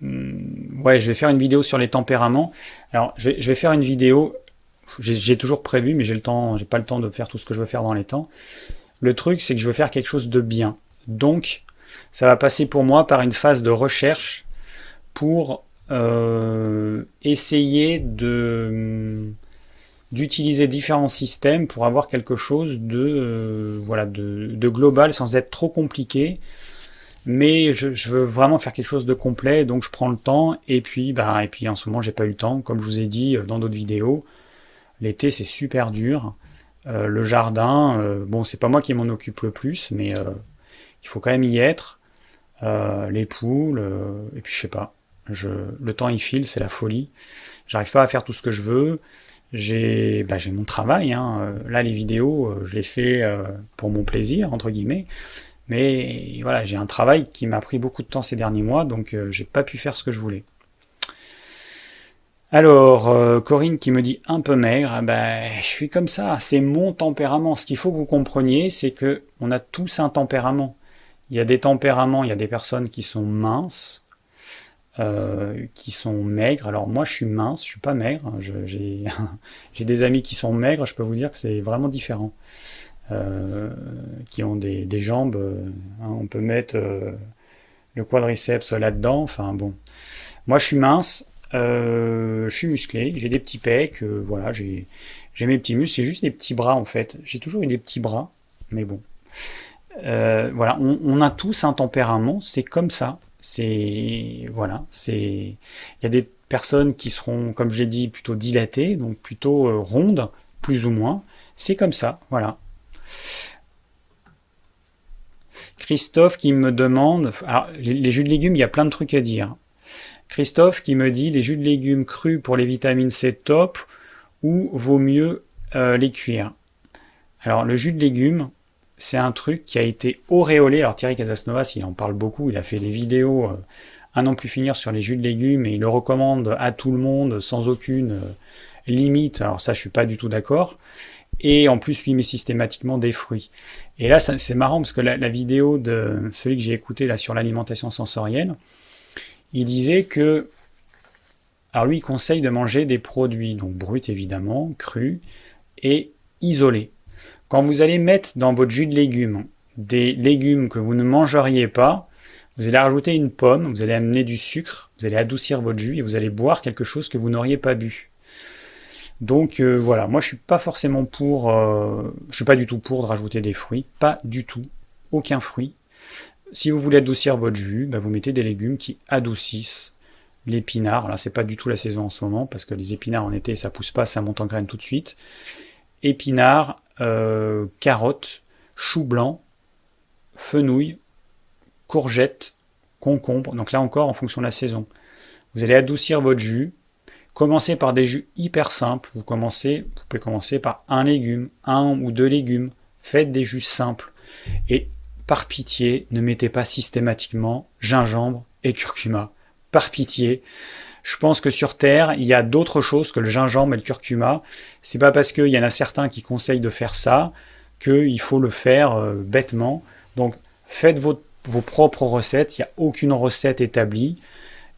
hmm, ouais, je vais faire une vidéo sur les tempéraments. Alors, je vais, faire une vidéo. J'ai toujours prévu, mais j'ai le temps, j'ai pas le temps de faire tout ce que je veux faire dans les temps. Le truc, c'est que je veux faire quelque chose de bien. Donc, ça va passer pour moi par une phase de recherche pour euh, essayer de hmm, d'utiliser différents systèmes pour avoir quelque chose de euh, voilà de, de, global sans être trop compliqué mais je, veux vraiment faire quelque chose de complet, donc je prends le temps, et puis, bah, et puis en ce moment j'ai pas eu le temps, comme je vous ai dit euh, dans d'autres vidéos, l'été c'est super dur, euh, le jardin, euh, bon c'est pas moi qui m'en occupe le plus, mais il faut quand même y être, les poules, et puis je sais pas, je, le temps il file, c'est la folie, j'arrive pas à faire tout ce que je veux, j'ai bah, mon travail, hein. là les vidéos je les fais pour mon plaisir, entre guillemets, mais voilà, j'ai un travail qui m'a pris beaucoup de temps ces derniers mois, donc euh, j'ai pas pu faire ce que je voulais. Alors, euh, Corinne qui me dit un peu maigre, ah ben, je suis comme ça, c'est mon tempérament. Ce qu'il faut que vous compreniez, c'est que on a tous un tempérament. Il y a des tempéraments, il y a des personnes qui sont minces, euh, qui sont maigres. Alors moi, je suis mince, je suis pas maigre. J'ai des amis qui sont maigres, je peux vous dire que c'est vraiment différent. Euh, qui ont des, jambes. Euh, hein, on peut mettre euh, le quadriceps là-dedans. Enfin bon. Moi, je suis mince, je suis musclé, j'ai des petits pecs, voilà, j'ai mes petits muscles, c'est juste des petits bras en fait. J'ai toujours eu des petits bras, mais bon. voilà, on, a tous un tempérament, c'est comme ça. C'est voilà, c'est il y a des personnes qui seront, comme j'ai dit, plutôt dilatées, donc plutôt rondes, plus ou moins. C'est comme ça, voilà. Christophe qui me demande, alors les, jus de légumes, il y a plein de trucs à dire. Christophe qui me dit les jus de légumes crus pour les vitamines c'est top ou vaut mieux euh, les cuire. Alors le jus de légumes, c'est un truc qui a été auréolé. Alors Thierry Casasnovas, il en parle beaucoup, il a fait des vidéos euh, un an plus finir sur les jus de légumes et il le recommande à tout le monde sans aucune euh, limite. Alors ça, je suis pas du tout d'accord. Et en plus, lui met systématiquement des fruits. Et là, c'est marrant parce que la, vidéo de celui que j'ai écouté là sur l'alimentation sensorielle, il disait que, alors lui, il conseille de manger des produits, donc bruts évidemment, crus et isolés. Quand vous allez mettre dans votre jus de légumes des légumes que vous ne mangeriez pas, vous allez rajouter une pomme, vous allez amener du sucre, vous allez adoucir votre jus et vous allez boire quelque chose que vous n'auriez pas bu. Donc euh, voilà, moi je suis pas forcément pour, euh, je suis pas du tout pour de rajouter des fruits, pas du tout, aucun fruit. Si vous voulez adoucir votre jus, bah, vous mettez des légumes qui adoucissent l'épinard. Là c'est pas du tout la saison en ce moment parce que les épinards en été ça pousse pas, ça monte en graines tout de suite. Épinards, euh, carottes, choux blancs, fenouil, courgettes, concombre. Donc là encore, en fonction de la saison. Vous allez adoucir votre jus. Commencez par des jus hyper simples. Vous, commencez, vous pouvez commencer par un légume, un ou deux légumes. Faites des jus simples. Et par pitié, ne mettez pas systématiquement gingembre et curcuma. Par pitié. Je pense que sur Terre, il y a d'autres choses que le gingembre et le curcuma. C'est pas parce qu'il y en a certains qui conseillent de faire ça qu'il faut le faire euh, bêtement. Donc faites vos propres recettes, il n'y a aucune recette établie.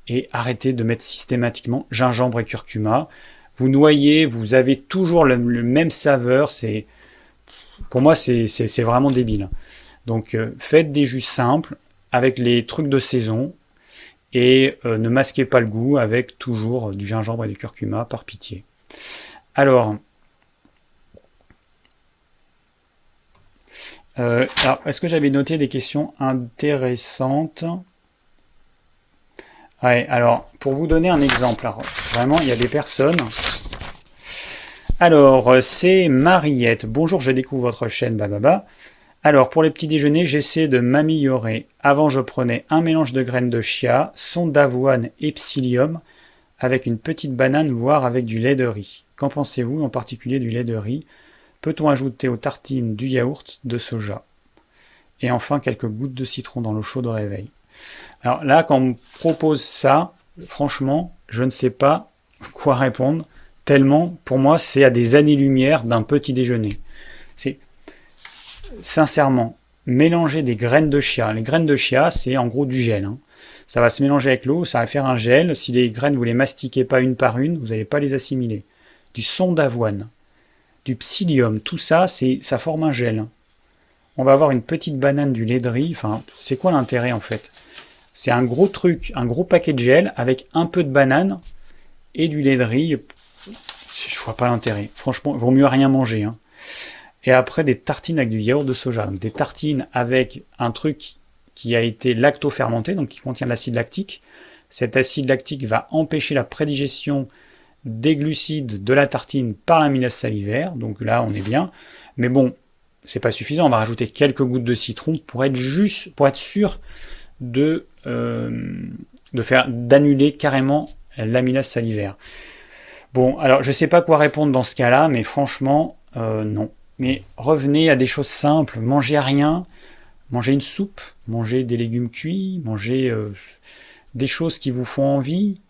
Et arrêtez de mettre systématiquement gingembre et curcuma. Vous noyez, vous avez toujours le, même saveur. C'est Pour moi, c'est vraiment débile. Donc euh, faites des jus simples avec les trucs de saison et euh, ne masquez pas le goût avec toujours du gingembre et du curcuma par pitié. Alors, euh, est-ce que j'avais noté des questions intéressantes? Ouais, alors, pour vous donner un exemple, vraiment, il y a des personnes. Alors, c'est Mariette. Bonjour, je découvre votre chaîne, bababa. Alors, pour les petits déjeuners, j'essaie de m'améliorer. Avant, je prenais un mélange de graines de chia, son d'avoine et psyllium, avec une petite banane, voire avec du lait de riz. Qu'en pensez-vous, en particulier du lait de riz? Peut-on ajouter aux tartines du yaourt de soja? Et enfin, quelques gouttes de citron dans l'eau chaude au réveil. Alors là, quand on me propose ça, franchement, je ne sais pas quoi répondre, tellement, pour moi, c'est à des années-lumière d'un petit déjeuner. C'est sincèrement, mélanger des graines de chia. Les graines de chia, c'est en gros du gel. Hein. Ça va se mélanger avec l'eau, ça va faire un gel. Si les graines, vous les mastiquez pas une par une, vous n'allez pas les assimiler. Du son d'avoine, du psyllium, tout ça, c'est ça forme un gel. On va avoir une petite banane, du lait de riz. Enfin, c'est quoi l'intérêt en fait? C'est un gros truc, un gros paquet de gel avec un peu de banane et du lait de riz. Je vois pas l'intérêt. Franchement, il vaut mieux rien manger. Hein et après des tartines avec du yaourt de soja. Donc des tartines avec un truc qui a été lacto-fermenté, donc qui contient de l'acide lactique. Cet acide lactique va empêcher la prédigestion des glucides de la tartine par l'amylase salivaire, donc là on est bien. Mais bon, c'est pas suffisant, on va rajouter quelques gouttes de citron pour être juste, pour être sûr de, euh, de faire d'annuler carrément l'amylase salivaire. Bon, alors je sais pas quoi répondre dans ce cas-là, mais franchement, euh, non. Mais revenez à des choses simples, mangez rien, mangez une soupe, mangez des légumes cuits, mangez euh, des choses qui vous font envie.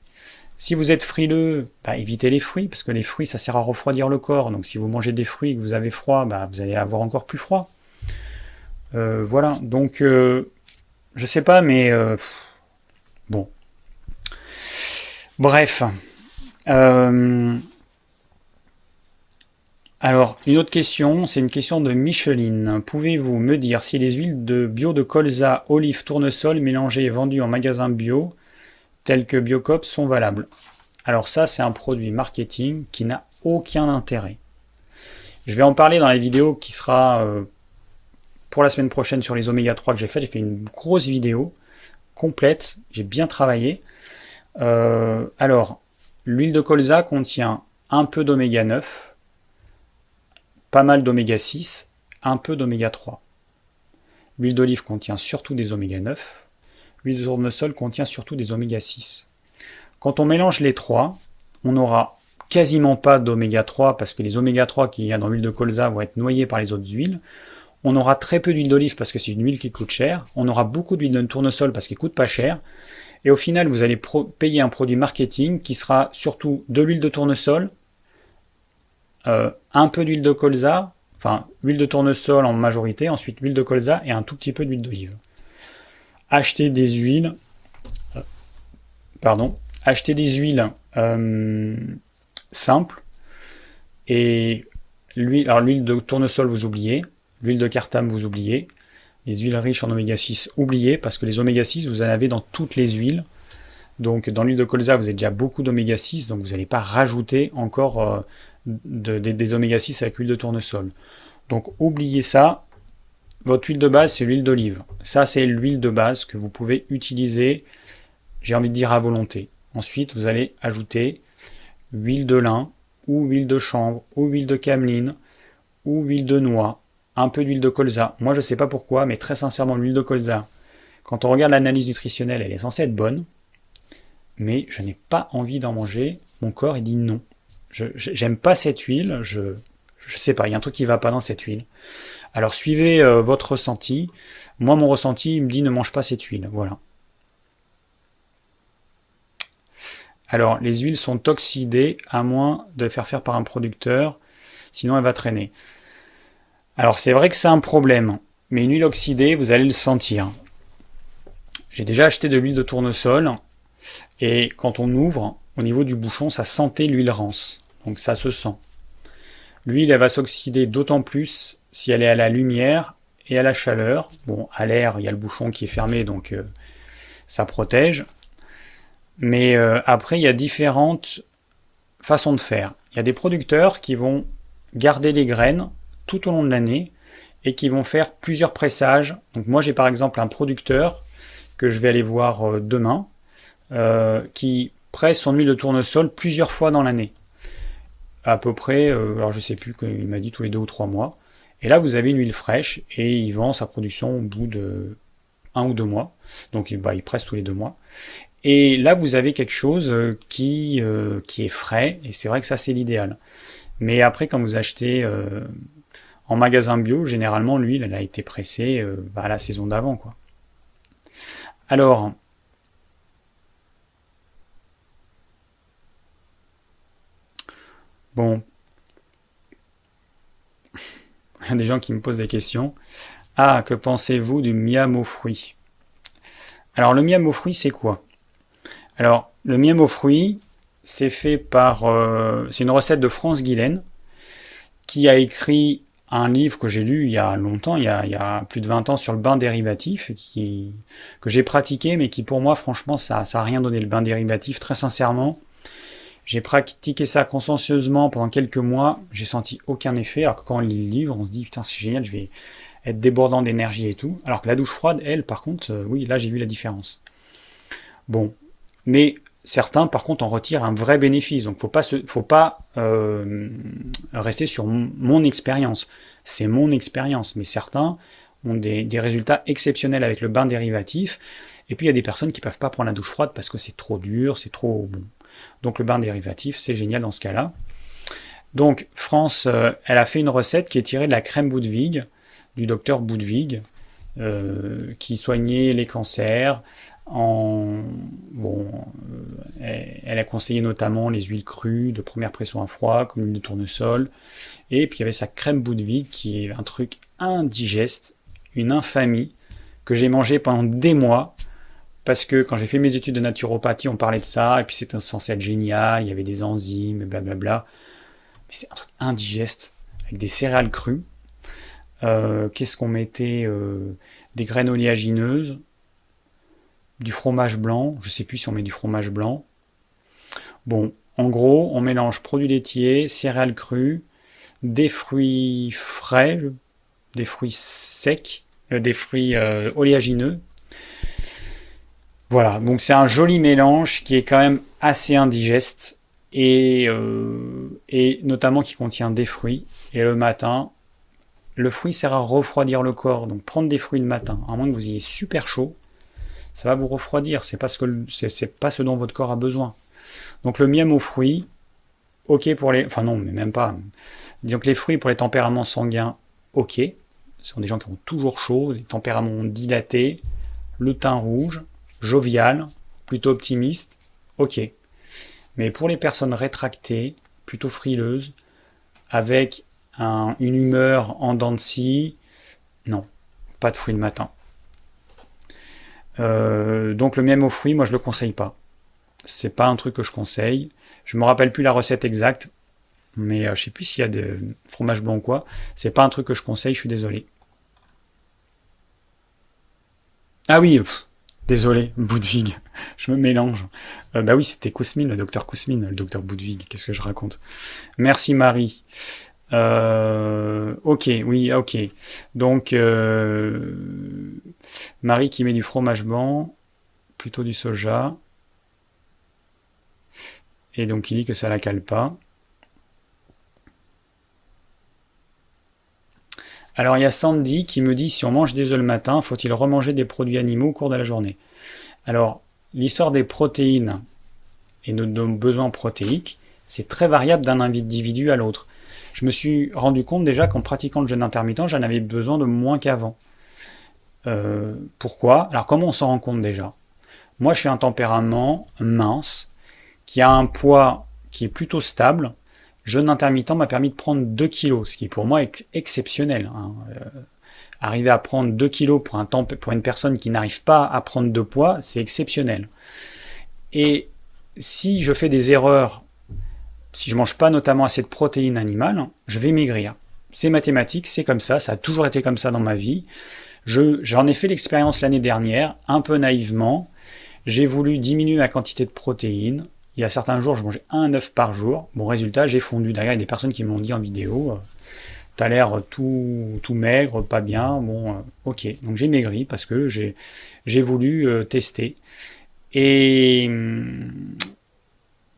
Si vous êtes frileux, bah, évitez les fruits, parce que les fruits, ça sert à refroidir le corps. Donc si vous mangez des fruits et que vous avez froid, bah, vous allez avoir encore plus froid. Voilà, donc je sais pas, mais bon. Bref. Alors, une autre question, c'est une question de Micheline. Pouvez-vous me dire si les huiles de bio de colza, olive, tournesol mélangées et vendues en magasin bio, telles que Biocop, sont valables? Alors ça, c'est un produit marketing qui n'a aucun intérêt. Je vais en parler dans la vidéo qui sera euh, pour la semaine prochaine sur les oméga 3 que j'ai fait. J'ai fait une grosse vidéo complète, j'ai bien travaillé. Euh, alors, l'huile de colza contient un peu d'oméga 9, pas mal d'oméga 6, un peu d'oméga 3. L'huile d'olive contient surtout des oméga 9. L'huile de tournesol contient surtout des oméga 6. Quand on mélange les trois, on n'aura quasiment pas d'oméga 3 parce que les oméga 3 qu'il y a dans l'huile de colza vont être noyés par les autres huiles. On aura très peu d'huile d'olive parce que c'est une huile qui coûte cher. On aura beaucoup d'huile de tournesol parce qu'il coûte pas cher. Et au final, vous allez payer un produit marketing qui sera surtout de l'huile de tournesol, euh, un peu d'huile de colza, enfin huile de tournesol en majorité, ensuite l'huile de colza et un tout petit peu d'huile d'olive. Acheter des huiles, euh, pardon, acheter des huiles euh, simples et l'huile, alors l'huile de tournesol vous oubliez, l'huile de cartame vous oubliez, les huiles riches en oméga 6 oubliez parce que les oméga 6 vous en avez dans toutes les huiles. Donc dans l'huile de colza vous avez déjà beaucoup d'oméga 6 donc vous n'allez pas rajouter encore des oméga 6 avec l'huile de tournesol. Donc oubliez ça. Votre huile de base, c'est l'huile d'olive. Ça, c'est l'huile de base que vous pouvez utiliser, j'ai envie de dire à volonté. Ensuite, vous allez ajouter huile de lin, ou huile de chanvre, ou huile de cameline, ou huile de noix, un peu d'huile de colza. Moi, je ne sais pas pourquoi, mais très sincèrement, l'huile de colza, quand on regarde l'analyse nutritionnelle, elle est censée être bonne, mais je n'ai pas envie d'en manger. Mon corps, il dit non. Je j'aime pas cette huile, je je sais pas, il y a un truc qui va pas dans cette huile. Alors suivez euh, votre ressenti. Moi mon ressenti il me dit ne mange pas cette huile, voilà. Alors les huiles sont oxydées à moins de faire faire par un producteur, sinon elle va traîner. Alors c'est vrai que c'est un problème, mais une huile oxydée, vous allez le sentir. J'ai déjà acheté de l'huile de tournesol et quand on ouvre, au niveau du bouchon, ça sentait l'huile rance. Donc ça se sent. L'huile, elle va s'oxyder d'autant plus si elle est à la lumière et à la chaleur. Bon, à l'air, il y a le bouchon qui est fermé, donc euh, ça protège. Mais euh, après, il y a différentes façons de faire. Il y a des producteurs qui vont garder les graines tout au long de l'année et qui vont faire plusieurs pressages. Donc moi, j'ai par exemple un producteur que je vais aller voir euh, demain qui presse son huile de tournesol plusieurs fois dans l'année à peu près, euh, alors je sais plus, il m'a dit tous les deux ou trois mois. Et là, vous avez une huile fraîche et il vend sa production au bout de un ou deux mois. Donc, bah, il presse tous les deux mois. Et là, vous avez quelque chose euh, qui, euh, qui est frais, et c'est vrai que ça, c'est l'idéal. Mais après, quand vous achetez en magasin bio, généralement, l'huile, elle a été pressée bah, à la saison d'avant. quoi. Alors, Bon. Il y a des gens qui me posent des questions. Ah, que pensez-vous du miam aux fruits? Alors, le miam aux fruits, c'est quoi? Alors, le miam aux fruits, c'est fait par. Euh, c'est une recette de France Guilaine, qui a écrit un livre que j'ai lu il y a longtemps, il y a, plus de 20 ans, sur le bain dérivatif, que j'ai pratiqué, mais qui pour moi, franchement, ça n'a rien donné. Le bain dérivatif, très sincèrement, j'ai pratiqué ça consciencieusement pendant quelques mois, j'ai senti aucun effet, alors que quand on lit le livre, on se dit putain c'est génial, je vais être débordant d'énergie et tout. Alors que la douche froide, elle, par contre, euh, oui, là j'ai vu la différence. Bon, mais certains, par contre, en retirent un vrai bénéfice. Donc, faut pas faut pas euh, rester sur mon, expérience. C'est mon expérience, mais certains ont des, résultats exceptionnels avec le bain dérivatif. Et puis il y a des personnes qui peuvent pas prendre la douche froide parce que c'est trop dur, c'est trop bon. Donc le bain dérivatif, c'est génial dans ce cas-là. Donc France, euh, elle a fait une recette qui est tirée de la crème Boudwig, du docteur Boudwig, euh, qui soignait les cancers. Euh, elle a conseillé notamment les huiles crues de première pression à froid, comme l'huile de tournesol. Et puis il y avait sa crème Boudwig, qui est un truc indigeste, une infamie, que j'ai mangé pendant des mois parce que quand j'ai fait mes études de naturopathie, on parlait de ça, et puis c'était censé être génial, il y avait des enzymes, blablabla. Mais c'est un truc indigeste, avec des céréales crues. Euh, qu'est-ce qu'on mettait euh, Des graines oléagineuses, du fromage blanc, je sais plus si on met du fromage blanc. Bon, en gros, on mélange produits laitiers, céréales crues, des fruits frais, des fruits secs, euh, des fruits oléagineux, voilà, donc c'est un joli mélange qui est quand même assez indigeste et, euh, et notamment qui contient des fruits. Et le matin, le fruit sert à refroidir le corps. Donc prendre des fruits le matin, à moins que vous ayez super chaud, ça va vous refroidir. C'est pas ce que c'est pas ce dont votre corps a besoin. Donc le miel aux fruits, ok pour les... Enfin non, mais même pas. Que les fruits pour les tempéraments sanguins, ok. Ce sont des gens qui ont toujours chaud, des tempéraments dilatés, le teint rouge, jovial, plutôt optimiste, ok. Mais pour les personnes rétractées, plutôt frileuses, avec une humeur en dents de scie, non, pas de fruits le matin. Euh, donc le miel aux fruits, moi je le conseille pas. C'est pas un truc que je conseille. Je me rappelle plus la recette exacte, mais euh, je sais plus s'il y a de fromage blanc ou quoi. C'est pas un truc que je conseille, je suis désolé. Ah oui, désolé, Boudvig, je me mélange. Euh, bah oui, c'était Kousmine, le docteur Kousmine, le docteur Boudvig, qu'est-ce que je raconte? Merci Marie. Euh, ok, oui, ok. Donc, euh, Marie qui met du fromage blanc, plutôt du soja. Et donc, il dit que ça la cale pas. Alors, il y a Sandy qui me dit si on mange des œufs le matin, faut-il remanger des produits animaux au cours de la journée? Alors, l'histoire des protéines et de nos besoins protéiques, c'est très variable d'un individu à l'autre je me suis rendu compte déjà qu'en pratiquant le jeûne intermittent, j'en avais besoin de moins qu'avant. Euh, pourquoi? Alors comment on s'en rend compte déjà? Moi je suis un tempérament mince, qui a un poids qui est plutôt stable. Jeûne intermittent m'a permis de prendre 2 kilos, ce qui pour moi est exceptionnel. Hein. Euh, arriver à prendre 2 kilos pour, un pour une personne qui n'arrive pas à prendre de poids, c'est exceptionnel. Et si je fais des erreurs si je mange pas notamment assez de protéines animales, je vais maigrir. C'est mathématique, c'est comme ça, ça a toujours été comme ça dans ma vie. J'en ai fait l'expérience l'année dernière, un peu naïvement. J'ai voulu diminuer ma quantité de protéines. Il y a certains jours, je mangeais un œuf par jour. Bon résultat, j'ai fondu. D'ailleurs, il y a des personnes qui m'ont dit en vidéo, euh, t'as l'air tout, tout maigre, pas bien. Bon, euh, ok. Donc j'ai maigri parce que j'ai voulu euh, tester. Et hum,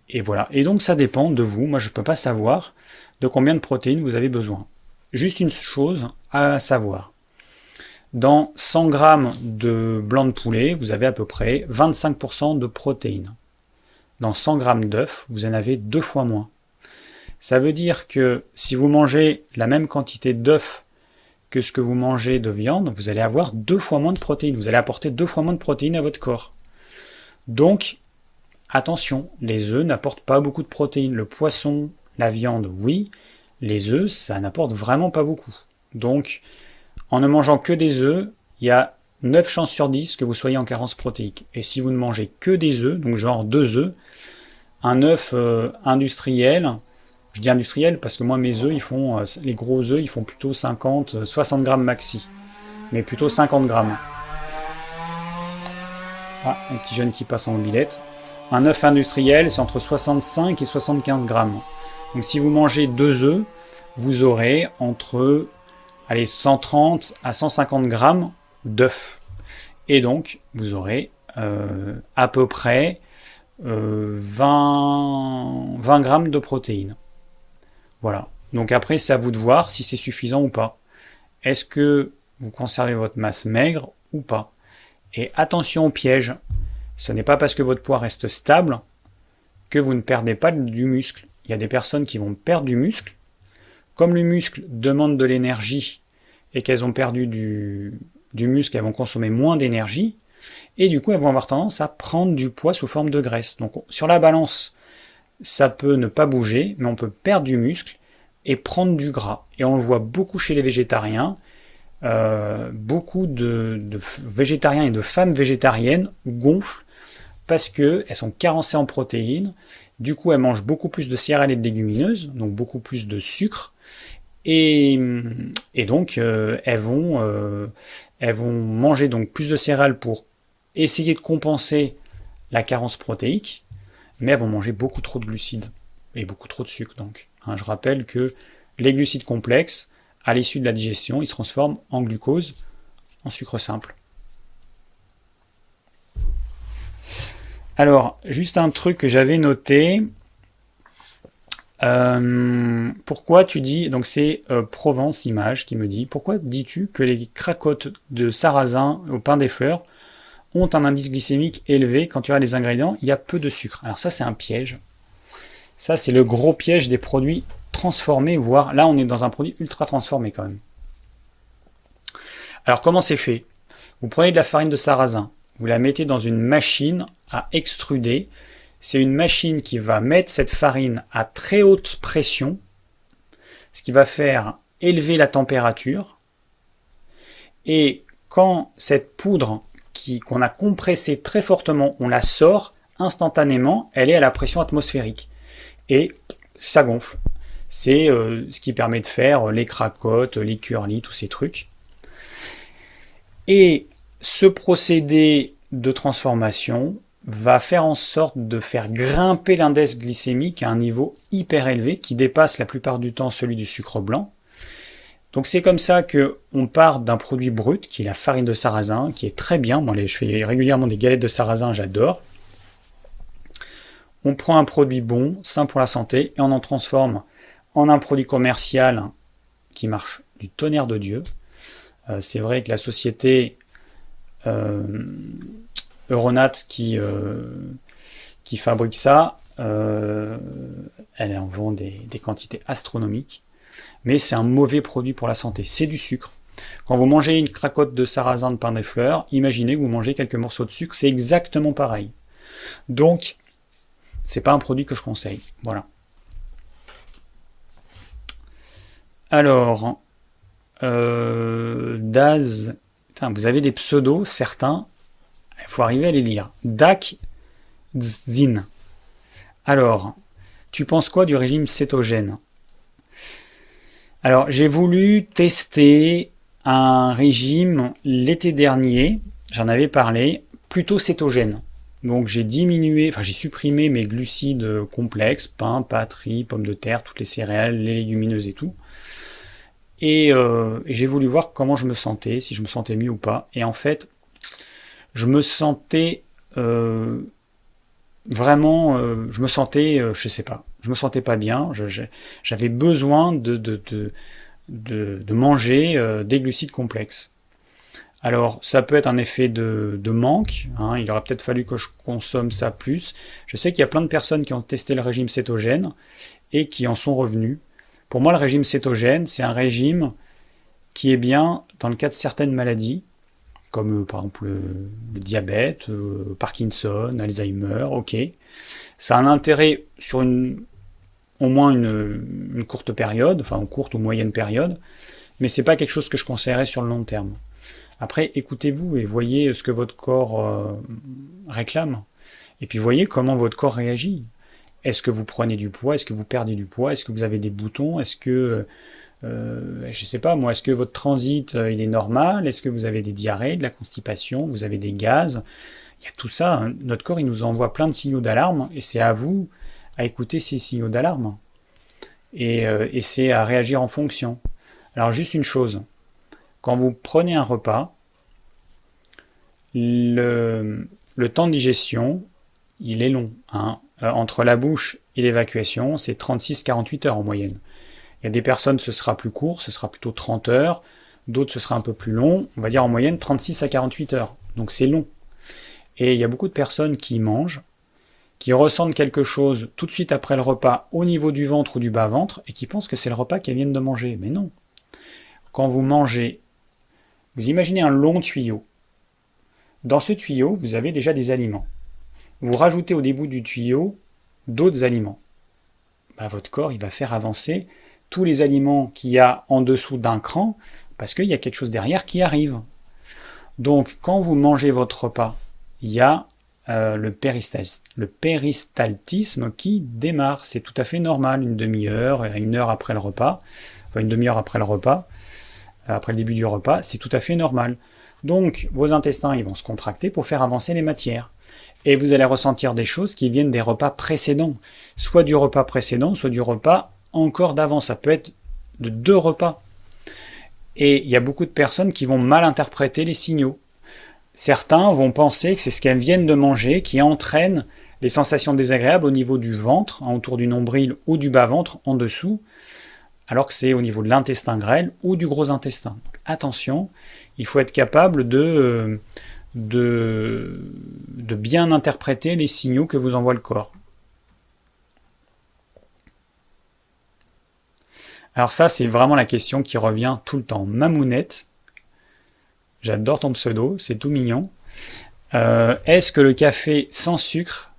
et voilà. Et donc ça dépend de vous. Moi je ne peux pas savoir de combien de protéines vous avez besoin. Juste une chose à savoir. Dans 100 g de blanc de poulet, vous avez à peu près 25% de protéines. Dans 100 g d'œufs, vous en avez deux fois moins. Ça veut dire que si vous mangez la même quantité d'œufs que ce que vous mangez de viande, vous allez avoir deux fois moins de protéines. Vous allez apporter deux fois moins de protéines à votre corps. Donc, Attention, les œufs n'apportent pas beaucoup de protéines. Le poisson, la viande, oui. Les œufs, ça n'apporte vraiment pas beaucoup. Donc, en ne mangeant que des œufs, il y a 9 chances sur 10 que vous soyez en carence protéique. Et si vous ne mangez que des œufs, donc genre 2 œufs, un œuf euh, industriel, je dis industriel parce que moi mes œufs, ils font, euh, les gros œufs, ils font plutôt 50, 60 euh, grammes maxi. Mais plutôt 50 grammes. Ah, un petit jeune qui passe en mobilette. Un œuf industriel, c'est entre 65 et 75 grammes. Donc si vous mangez deux œufs, vous aurez entre allez, 130 à 150 grammes d'œufs. Et donc, vous aurez euh, à peu près 20, euh, 20 grammes de protéines. Voilà. Donc après, c'est à vous de voir si c'est suffisant ou pas. Est-ce que vous conservez votre masse maigre ou pas? Et attention au piège. Ce n'est pas parce que votre poids reste stable que vous ne perdez pas du muscle. Il y a des personnes qui vont perdre du muscle. Comme le muscle demande de l'énergie et qu'elles ont perdu du, muscle, elles vont consommer moins d'énergie. Et du coup, elles vont avoir tendance à prendre du poids sous forme de graisse. Donc sur la balance, ça peut ne pas bouger, mais on peut perdre du muscle et prendre du gras. Et on le voit beaucoup chez les végétariens. Euh, beaucoup de, végétariens et de femmes végétariennes gonflent parce qu'elles sont carencées en protéines. Du coup, elles mangent beaucoup plus de céréales et de légumineuses, donc beaucoup plus de sucre. Et, donc, euh, elles, vont, euh, elles vont manger donc plus de céréales pour essayer de compenser la carence protéique, mais elles vont manger beaucoup trop de glucides et beaucoup trop de sucre. Donc, hein, je rappelle que les glucides complexes, à l'issue de la digestion, ils se transforment en glucose, en sucre simple. Alors, juste un truc que j'avais noté. Euh, pourquoi tu dis, donc c'est euh, Provence Image qui me dit, pourquoi dis-tu que les cracottes de sarrasin au pain des fleurs ont un indice glycémique élevé. Quand tu as les ingrédients, il y a peu de sucre. Alors ça, c'est un piège. Ça, c'est le gros piège des produits transformés, voire là, on est dans un produit ultra transformé quand même. Alors comment c'est fait? Vous prenez de la farine de sarrasin, vous la mettez dans une machine à extruder. C'est une machine qui va mettre cette farine à très haute pression, ce qui va faire élever la température. Et quand cette poudre qu'on a compressée très fortement, on la sort instantanément, elle est à la pression atmosphérique. Et ça gonfle. C'est euh, ce qui permet de faire les cracottes, les curlis, tous ces trucs. Et ce procédé de transformation va faire en sorte de faire grimper l'index glycémique à un niveau hyper élevé qui dépasse la plupart du temps celui du sucre blanc. Donc c'est comme ça que on part d'un produit brut qui est la farine de sarrasin, qui est très bien. Moi, je fais régulièrement des galettes de sarrasin, j'adore. On prend un produit bon, sain pour la santé, et on en transforme en un produit commercial qui marche du tonnerre de Dieu. Euh, c'est vrai que la société Euronat qui, euh, qui fabrique ça, elle en vend des, quantités astronomiques, mais c'est un mauvais produit pour la santé. C'est du sucre. Quand vous mangez une cracotte de sarrasin de pain des fleurs, imaginez que vous mangez quelques morceaux de sucre, c'est exactement pareil. Donc, c'est pas un produit que je conseille. Voilà. Alors, euh, Daz, vous avez des pseudos, certains, il faut arriver à les lire. Dak Zin. Alors, tu penses quoi du régime cétogène? Alors, j'ai voulu tester un régime l'été dernier, j'en avais parlé, plutôt cétogène. Donc j'ai diminué, enfin j'ai supprimé mes glucides complexes, pain, pâtes, pommes de terre, toutes les céréales, les légumineuses et tout. Euh, et, j'ai voulu voir comment je me sentais, si je me sentais mieux ou pas. Et en fait, je me sentais euh, vraiment, euh, je me sentais, je sais pas, je me sentais pas bien. J'avais besoin de, manger des glucides complexes. Alors, ça peut être un effet de, manque. Hein, il aurait peut-être fallu que je consomme ça plus. Je sais qu'il y a plein de personnes qui ont testé le régime cétogène et qui en sont revenus. Pour moi, le régime cétogène, c'est un régime qui est bien dans le cas de certaines maladies, comme euh, par exemple le, diabète, euh, Parkinson, Alzheimer, ok. Ça a un intérêt sur une, au moins une, courte période, enfin une courte ou moyenne période, mais c'est pas quelque chose que je conseillerais sur le long terme. Après, écoutez-vous et voyez ce que votre corps euh, réclame. Et puis voyez comment votre corps réagit. Est-ce que vous prenez du poids? Est-ce que vous perdez du poids? Est-ce que vous avez des boutons? Est-ce que, euh, je sais pas moi, est-ce que votre transit euh, il est normal? Est-ce que vous avez des diarrhées, de la constipation? Vous avez des gaz? Il y a tout ça. Hein. Notre corps il nous envoie plein de signaux d'alarme et c'est à vous à écouter ces signaux d'alarme et, euh, c'est à réagir en fonction. Alors juste une chose, quand vous prenez un repas, le, le temps de digestion, il est long. Hein. Euh, entre la bouche et l'évacuation, c'est 36-48 heures en moyenne. Il y a des personnes, ce sera plus court, ce sera plutôt 30 heures, d'autres, ce sera un peu plus long, on va dire en moyenne 36 à 48 heures. Donc c'est long. Et il y a beaucoup de personnes qui mangent, qui ressentent quelque chose tout de suite après le repas au niveau du ventre ou du bas-ventre, et qui pensent que c'est le repas qu'elles viennent de manger. Mais non. Quand vous mangez, vous imaginez un long tuyau. Dans ce tuyau, vous avez déjà des aliments vous rajoutez au début du tuyau d'autres aliments. Bah, votre corps, il va faire avancer tous les aliments qu'il y a en dessous d'un cran, parce qu'il y a quelque chose derrière qui arrive. Donc, quand vous mangez votre repas, il y a euh, le, le péristaltisme qui démarre. C'est tout à fait normal, une demi-heure, une heure après le repas, enfin une demi-heure après le repas, après le début du repas, c'est tout à fait normal. Donc, vos intestins, ils vont se contracter pour faire avancer les matières et vous allez ressentir des choses qui viennent des repas précédents, soit du repas précédent, soit du repas encore d'avant. Ça peut être de deux repas. Et il y a beaucoup de personnes qui vont mal interpréter les signaux. Certains vont penser que c'est ce qu'elles viennent de manger qui entraîne les sensations désagréables au niveau du ventre, hein, autour du nombril ou du bas-ventre en dessous, alors que c'est au niveau de l'intestin grêle ou du gros intestin. attention, il faut être capable de, euh, de, bien interpréter les signaux que vous envoie le corps. Alors ça, c'est vraiment la question qui revient tout le temps. Mamounette, j'adore ton pseudo, c'est tout mignon. Euh, est-ce que le café sans sucre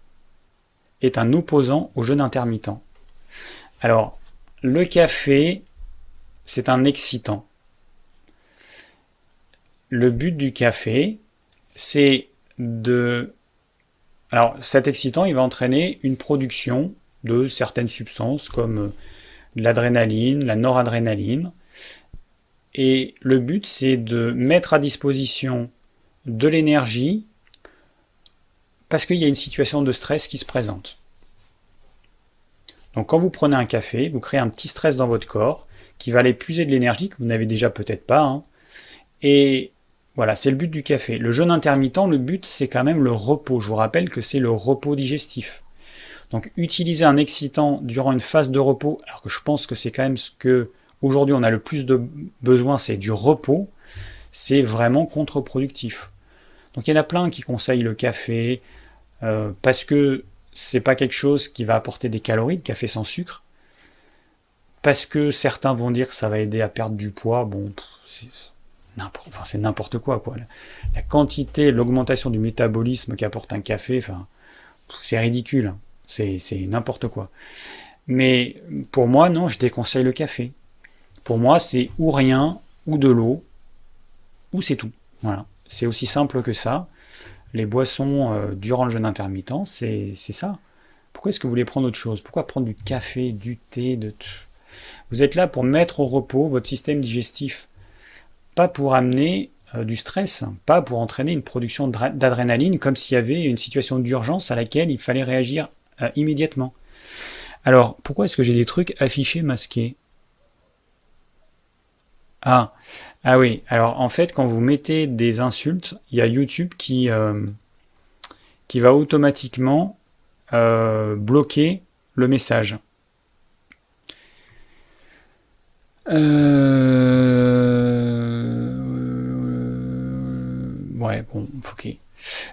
est un opposant au jeûne intermittent? Alors, le café, c'est un excitant. Le but du café, c'est de... Alors, cet excitant, il va entraîner une production de certaines substances comme l'adrénaline, la noradrénaline. Et le but, c'est de mettre à disposition de l'énergie parce qu'il y a une situation de stress qui se présente. Donc quand vous prenez un café, vous créez un petit stress dans votre corps qui va aller puiser de l'énergie que vous n'avez déjà peut-être pas. Hein. Et voilà, c'est le but du café. Le jeûne intermittent, le but, c'est quand même le repos. Je vous rappelle que c'est le repos digestif. Donc utiliser un excitant durant une phase de repos, alors que je pense que c'est quand même ce que aujourd'hui on a le plus de besoin, c'est du repos, c'est vraiment contre-productif. Donc il y en a plein qui conseillent le café euh, parce que c'est pas quelque chose qui va apporter des calories, le café sans sucre. Parce que certains vont dire que ça va aider à perdre du poids. Bon, c'est n'importe quoi, quoi. La, quantité, l'augmentation du métabolisme qu'apporte un café, enfin, c'est ridicule. C'est n'importe quoi. Mais pour moi, non, je déconseille le café. Pour moi, c'est ou rien, ou de l'eau, ou c'est tout. Voilà. C'est aussi simple que ça. Les boissons euh, durant le jeûne intermittent, c'est ça. Pourquoi est-ce que vous voulez prendre autre chose? Pourquoi prendre du café, du thé de... Vous êtes là pour mettre au repos votre système digestif, pas pour amener euh, du stress, pas pour entraîner une production d'adrénaline comme s'il y avait une situation d'urgence à laquelle il fallait réagir euh, immédiatement. Alors, pourquoi est-ce que j'ai des trucs affichés masqués? Ah, ah oui, alors en fait, quand vous mettez des insultes, il y a YouTube qui, euh, qui va automatiquement euh, bloquer le message. Ouais, bon, ok.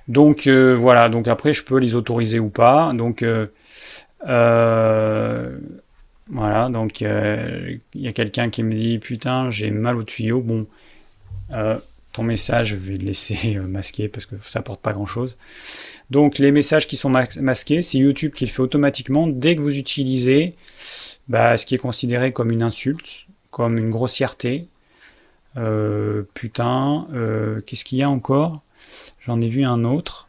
Donc euh, voilà, donc après je peux les autoriser ou pas. Donc euh, euh, voilà, donc il y a quelqu'un qui me dit putain j'ai mal au tuyau. Bon, ton message je vais le laisser masquer parce que ça apporte pas grand chose. Donc les messages qui sont masqués, c'est YouTube qui le fait automatiquement dès que vous utilisez bah, ce qui est considéré comme une insulte, comme une grossièreté. Putain, qu'est-ce qu'il y a encore? J'en ai vu un autre.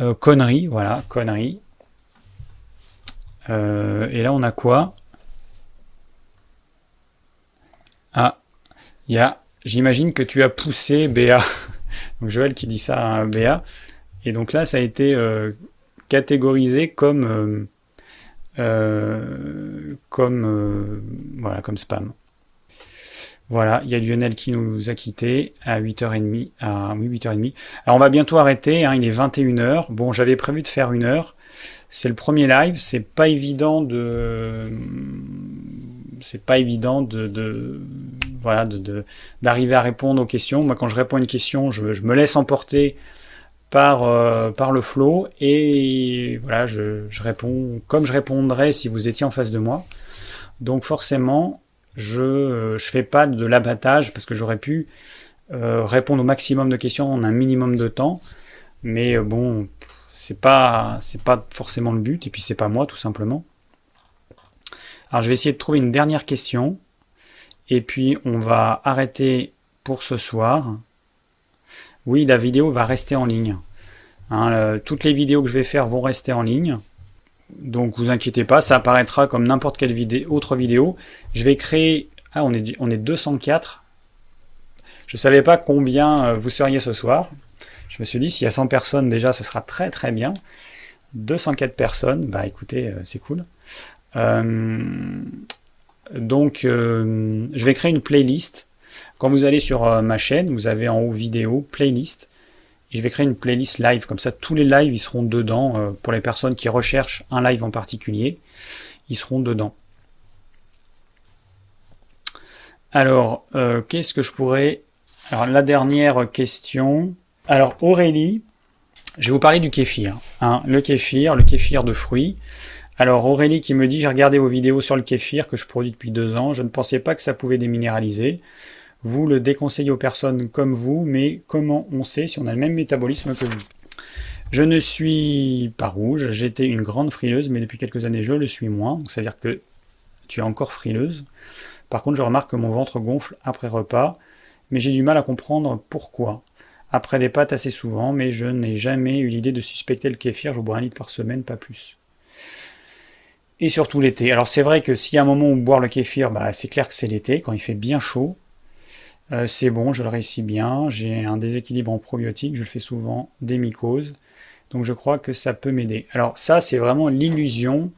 Euh, connerie, voilà, connerie. Euh, et là, on a quoi? Ah, il y a. J'imagine que tu as poussé Béa. donc Joël qui dit ça à Béa. Et donc là, ça a été euh, catégorisé comme comme voilà comme spam. Voilà, il y a Lionel qui nous a quittés à 8h30. À, oui, 8h30. Alors on va bientôt arrêter, hein, il est 21h. Bon, j'avais prévu de faire une heure. C'est le premier live, c'est pas évident de. C'est pas évident de, voilà, d'arriver à répondre aux questions. Moi, quand je réponds à une question, je, me laisse emporter par, euh, par le flow et voilà, je réponds comme je répondrais si vous étiez en face de moi. Donc forcément, je ne fais pas de l'abattage parce que j'aurais pu euh, répondre au maximum de questions en un minimum de temps. Mais euh, bon, c'est pas pas forcément le but et puis c'est pas moi tout simplement. Alors je vais essayer de trouver une dernière question et puis on va arrêter pour ce soir. Oui, la vidéo va rester en ligne. Hein, toutes les vidéos que je vais faire vont rester en ligne. Donc vous inquiétez pas, ça apparaîtra comme n'importe quelle autre vidéo. Je vais créer... Ah, on est, on est 204. Je ne savais pas combien euh, vous seriez ce soir. Je me suis dit, s'il y a 100 personnes déjà, ce sera très très bien. 204 personnes, bah écoutez, euh, c'est cool. Euh, donc, je vais créer une playlist. Quand vous allez sur ma chaîne, vous avez en haut vidéo, playlist je vais créer une playlist live, comme ça tous les lives ils seront dedans euh, pour les personnes qui recherchent un live en particulier, ils seront dedans. Alors, euh, qu'est-ce que je pourrais... Alors la dernière question, Alors Aurélie, je vais vous parler du kéfir. Hein. Le kéfir, le kéfir de fruits. Alors Aurélie qui me dit j'ai regardé vos vidéos sur le kéfir que je produis depuis deux ans, je ne pensais pas que ça pouvait déminéraliser. Vous le déconseillez aux personnes comme vous, mais comment on sait si on a le même métabolisme que vous? Je ne suis pas rouge, j'étais une grande frileuse, mais depuis quelques années je le suis moins, donc ça veut dire que tu es encore frileuse. Par contre je remarque que mon ventre gonfle après repas, mais j'ai du mal à comprendre pourquoi après des pâtes assez souvent, mais je n'ai jamais eu l'idée de suspecter le kéfir, je bois un litre par semaine, pas plus. Et surtout l'été. Alors c'est vrai que s'il y a un moment où boire le kéfir, bah, c'est clair que c'est l'été, quand il fait bien chaud. Euh, c'est bon, je le réussis bien, j'ai un déséquilibre en probiotiques, je le fais souvent des mycoses, donc je crois que ça peut m'aider. Alors ça, c'est vraiment l'illusion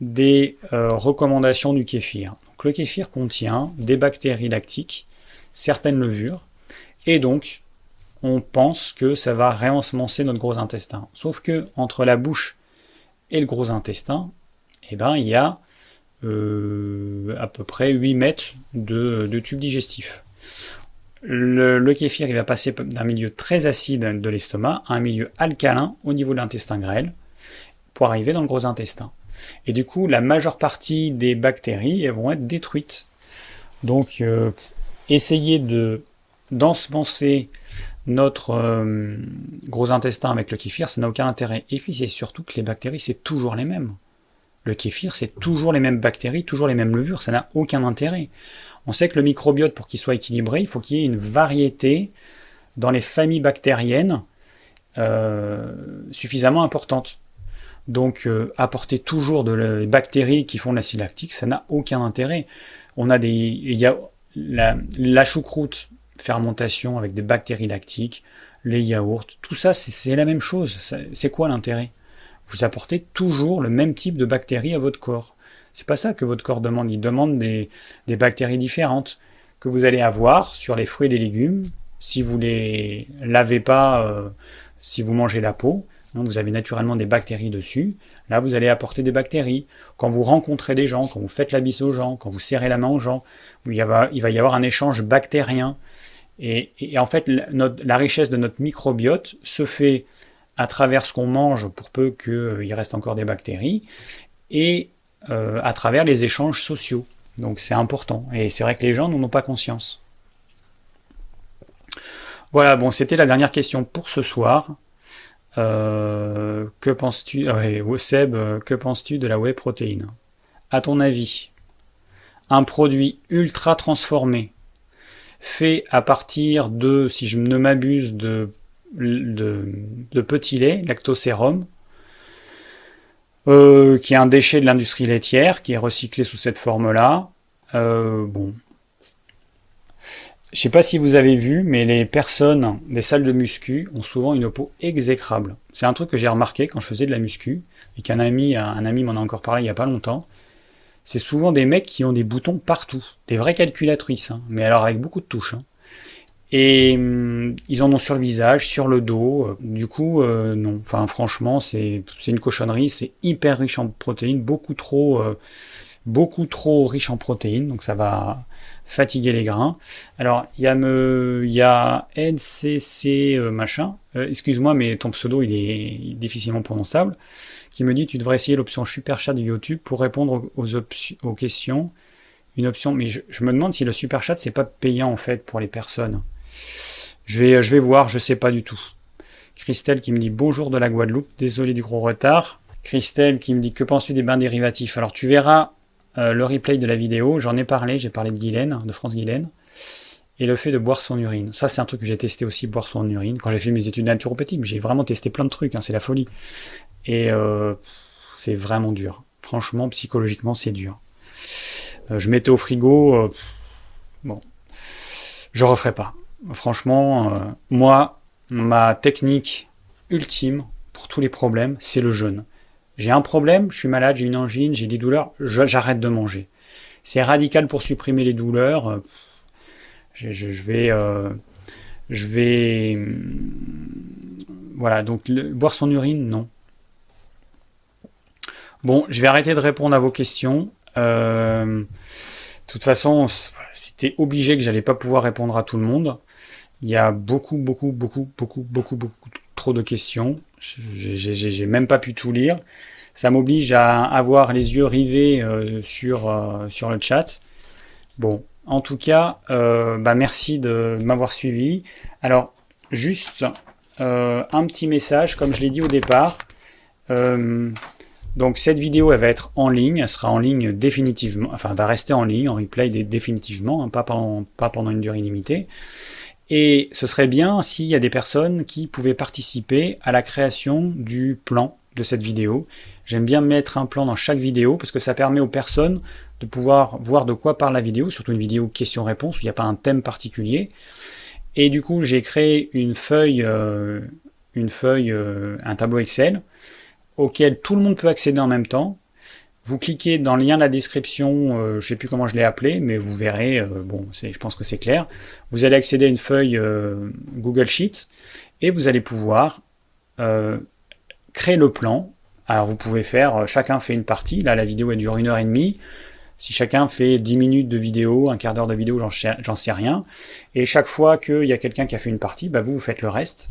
des euh, recommandations du kéfir. Le kéfir contient des bactéries lactiques, certaines levures, et donc on pense que ça va réensemencer notre gros intestin. Sauf que entre la bouche et le gros intestin, eh ben, il y a euh, à peu près 8 mètres de, de tube digestif. Le, kéfir va passer d'un milieu très acide de l'estomac à un milieu alcalin au niveau de l'intestin grêle pour arriver dans le gros intestin. Et du coup, la majeure partie des bactéries vont être détruites. Donc, euh, essayer de d'ensemencer notre euh, gros intestin avec le kéfir, ça n'a aucun intérêt. Et puis c'est surtout que les bactéries, c'est toujours les mêmes. Le kéfir, c'est toujours les mêmes bactéries, toujours les mêmes levures, ça n'a aucun intérêt. On sait que le microbiote, pour qu'il soit équilibré, il faut qu'il y ait une variété dans les familles bactériennes euh, suffisamment importante. Donc euh, apporter toujours de bactéries qui font de l'acide lactique, ça n'a aucun intérêt. On a des, il y a la choucroute fermentation avec des bactéries lactiques, les yaourts, tout ça c'est la même chose. C'est quoi l'intérêt? Vous apportez toujours le même type de bactéries à votre corps. C'est pas ça que votre corps demande. Il demande des, bactéries différentes que vous allez avoir sur les fruits et les légumes si vous les lavez pas, euh, si vous mangez la peau. Donc vous avez naturellement des bactéries dessus. Là, vous allez apporter des bactéries. Quand vous rencontrez des gens, quand vous faites la bise aux gens, quand vous serrez la main aux gens, il va y avoir un échange bactérien. Et, en fait, la, richesse de notre microbiote se fait à travers ce qu'on mange pour peu qu'il reste encore des bactéries et euh, à travers les échanges sociaux. Donc c'est important. Et c'est vrai que les gens n'en ont pas conscience. Voilà, bon, c'était la dernière question pour ce soir. Euh, que penses-tu, Seb, que penses-tu de la whey protéine? À ton avis, un produit ultra transformé fait à partir de, si je ne m'abuse, de, de, petit lait, lactosérum, euh, qui est un déchet de l'industrie laitière, qui est recyclé sous cette forme-là. Euh, bon. Je sais pas si vous avez vu, mais les personnes des salles de muscu ont souvent une peau exécrable. C'est un truc que j'ai remarqué quand je faisais de la muscu, et qu'un ami, un ami m'en a encore parlé il y a pas longtemps c'est souvent des mecs qui ont des boutons partout, des vraies calculatrices, hein. mais alors avec beaucoup de touches. Hein. Et hum, ils en ont sur le visage, sur le dos. Euh, du coup, euh, non. Enfin, franchement, c'est une cochonnerie. C'est hyper riche en protéines, beaucoup trop, euh, beaucoup trop riche en protéines. Donc ça va fatiguer les grains. Alors, il y a NCC machin. Excuse-moi, mais ton pseudo il est difficilement prononçable qui me dit tu devrais essayer l'option super chat de YouTube pour répondre aux, aux questions. Une option, mais je, me demande si le super chat c'est pas payant en fait pour les personnes. Je vais, voir, je sais pas du tout. Christelle qui me dit bonjour de la Guadeloupe, désolé du gros retard. Christelle qui me dit que penses-tu des bains dérivatifs? Alors tu verras euh, le replay de la vidéo, j'en ai parlé, j'ai parlé de Guylaine, de France Guylaine, et le fait de boire son urine. Ça c'est un truc que j'ai testé aussi, boire son urine, quand j'ai fait mes études naturopathiques, j'ai vraiment testé plein de trucs, hein, c'est la folie. Et euh, c'est vraiment dur. Franchement, psychologiquement, c'est dur. Euh, je mettais au frigo, bon, je referai pas. Franchement, moi, ma technique ultime pour tous les problèmes, c'est le jeûne. J'ai un problème, je suis malade, j'ai une angine, j'ai des douleurs, j'arrête de manger. C'est radical pour supprimer les douleurs. Je, vais, je vais, voilà. Donc boire son urine, non. Bon, je vais arrêter de répondre à vos questions. Euh, de toute façon, c'était obligé que j'allais pas pouvoir répondre à tout le monde. Il y a beaucoup, beaucoup, beaucoup, beaucoup, beaucoup, beaucoup trop de questions. J'ai même pas pu tout lire. Ça m'oblige à avoir les yeux rivés euh, sur, euh, sur le chat. Bon, en tout cas, euh, bah merci de m'avoir suivi. Alors, juste un petit message, comme je l'ai dit au départ. donc cette vidéo, elle va être en ligne, elle sera en ligne définitivement, enfin, elle va rester en ligne, en replay définitivement, hein, pas, pendant, pas pendant une durée limitée. Et ce serait bien s'il y a des personnes qui pouvaient participer à la création du plan de cette vidéo. J'aime bien mettre un plan dans chaque vidéo parce que ça permet aux personnes de pouvoir voir de quoi parle la vidéo, surtout une vidéo question-réponse où il n'y a pas un thème particulier. Et du coup, j'ai créé une feuille, euh, une feuille, euh, un tableau Excel auquel tout le monde peut accéder en même temps. Vous cliquez dans le lien de la description, euh, je ne sais plus comment je l'ai appelé, mais vous verrez, bon, je pense que c'est clair. Vous allez accéder à une feuille Google Sheets et vous allez pouvoir créer le plan. Alors vous pouvez faire, euh, chacun fait une partie, là la vidéo dure une heure et demie. Si chacun fait 10 minutes de vidéo, un quart d'heure de vidéo, j'en sais rien. Et chaque fois qu'il y a quelqu'un qui a fait une partie, bah vous, vous faites le reste.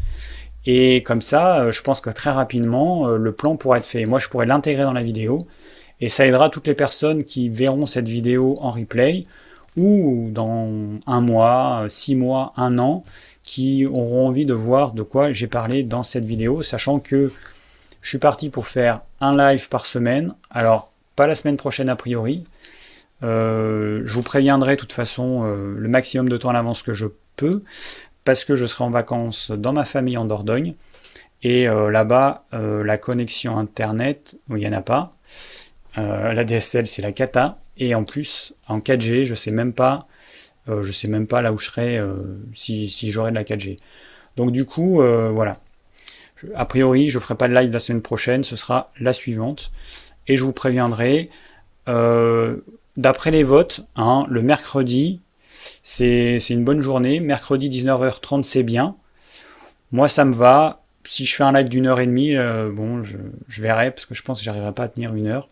Et comme ça, euh, je pense que très rapidement, euh, le plan pourra être fait. Moi, je pourrais l'intégrer dans la vidéo. Et ça aidera toutes les personnes qui verront cette vidéo en replay ou dans un mois, six mois, un an, qui auront envie de voir de quoi j'ai parlé dans cette vidéo, sachant que je suis parti pour faire un live par semaine. Alors, pas la semaine prochaine a priori. Euh, je vous préviendrai de toute façon euh, le maximum de temps à l'avance que je peux, parce que je serai en vacances dans ma famille en Dordogne. Et euh, là-bas, la connexion Internet, il n'y en a pas. La DSL, c'est la cata. Et en plus, en 4G, je sais même pas, je sais même pas là où je serai si, si j'aurai de la 4G. Donc du coup, voilà a priori, je ferai pas de live la semaine prochaine, ce sera la suivante. Et je vous préviendrai, euh, d'après les votes, hein, le mercredi, c'est une bonne journée. Mercredi 19h30, c'est bien. Moi, ça me va. Si je fais un live d'une heure et demie, euh, bon, je, verrai, parce que je pense que j'arriverai pas à tenir une heure.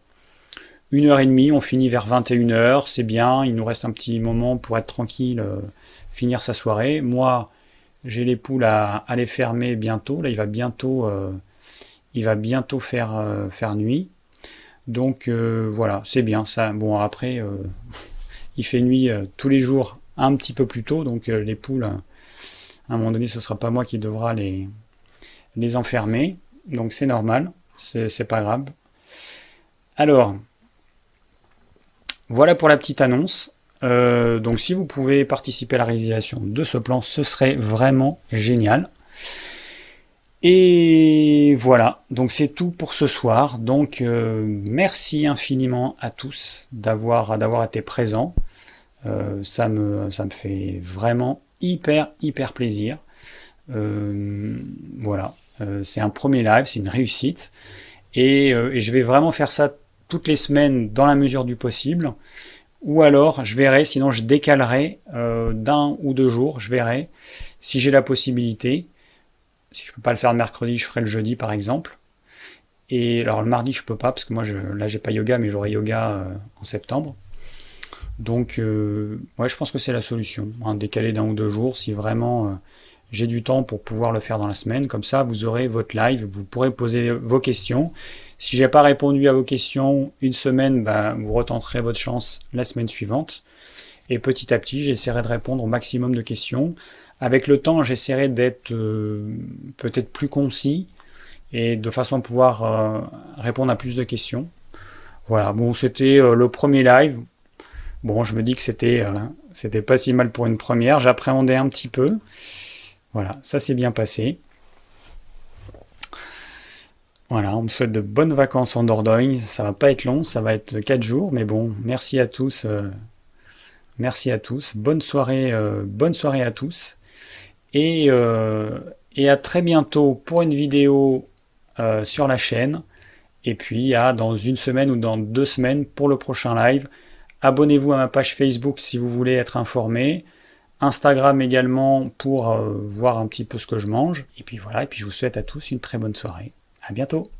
Une heure et demie, on finit vers 21h, c'est bien. Il nous reste un petit moment pour être tranquille, euh, finir sa soirée. Moi, j'ai les poules à, les fermer bientôt. Là, il va bientôt, euh, il va bientôt faire, euh, faire nuit. Donc voilà, c'est bien ça. Bon, après, il fait nuit tous les jours un petit peu plus tôt. Donc les poules, à un moment donné, ce sera pas moi qui devra les, les enfermer. Donc c'est normal, c'est pas grave. Alors, voilà pour la petite annonce. Euh, donc si vous pouvez participer à la réalisation de ce plan, ce serait vraiment génial. Et voilà, donc c'est tout pour ce soir. Donc euh, merci infiniment à tous d'avoir d'avoir été présents. Euh, ça, me, ça me fait vraiment hyper hyper plaisir. voilà, c'est un premier live, c'est une réussite. et, je vais vraiment faire ça toutes les semaines dans la mesure du possible. Ou alors, je verrai, sinon je décalerai euh, d'un ou deux jours, je verrai si j'ai la possibilité. Si je peux pas le faire le mercredi, je ferai le jeudi par exemple. Et alors le mardi, je peux pas parce que moi, je, là, j'ai pas yoga, mais j'aurai yoga euh, en septembre. Donc, euh, ouais, je pense que c'est la solution. Hein, décaler d'un ou deux jours, si vraiment j'ai du temps pour pouvoir le faire dans la semaine. Comme ça, vous aurez votre live, vous pourrez poser vos questions. Si j'ai pas répondu à vos questions une semaine, bah, vous retenterez votre chance la semaine suivante. Et petit à petit, j'essaierai de répondre au maximum de questions. Avec le temps, j'essaierai d'être euh, peut-être plus concis et de façon à pouvoir euh, répondre à plus de questions. Voilà, bon, c'était euh, le premier live. Bon, je me dis que c'était c'était pas si mal pour une première. J'appréhendais un petit peu. Voilà, ça s'est bien passé. Voilà, on me souhaite de bonnes vacances en Dordogne. Ça va pas être long, ça va être 4 jours, mais bon, merci à tous. Euh, merci à tous. Bonne soirée, euh, bonne soirée à tous. Et, euh, et, à très bientôt pour une vidéo sur la chaîne. Et puis à dans une semaine ou dans deux semaines pour le prochain live. Abonnez-vous à ma page Facebook si vous voulez être informé. Instagram également pour voir un petit peu ce que je mange. Et puis voilà, et puis je vous souhaite à tous une très bonne soirée. À bientôt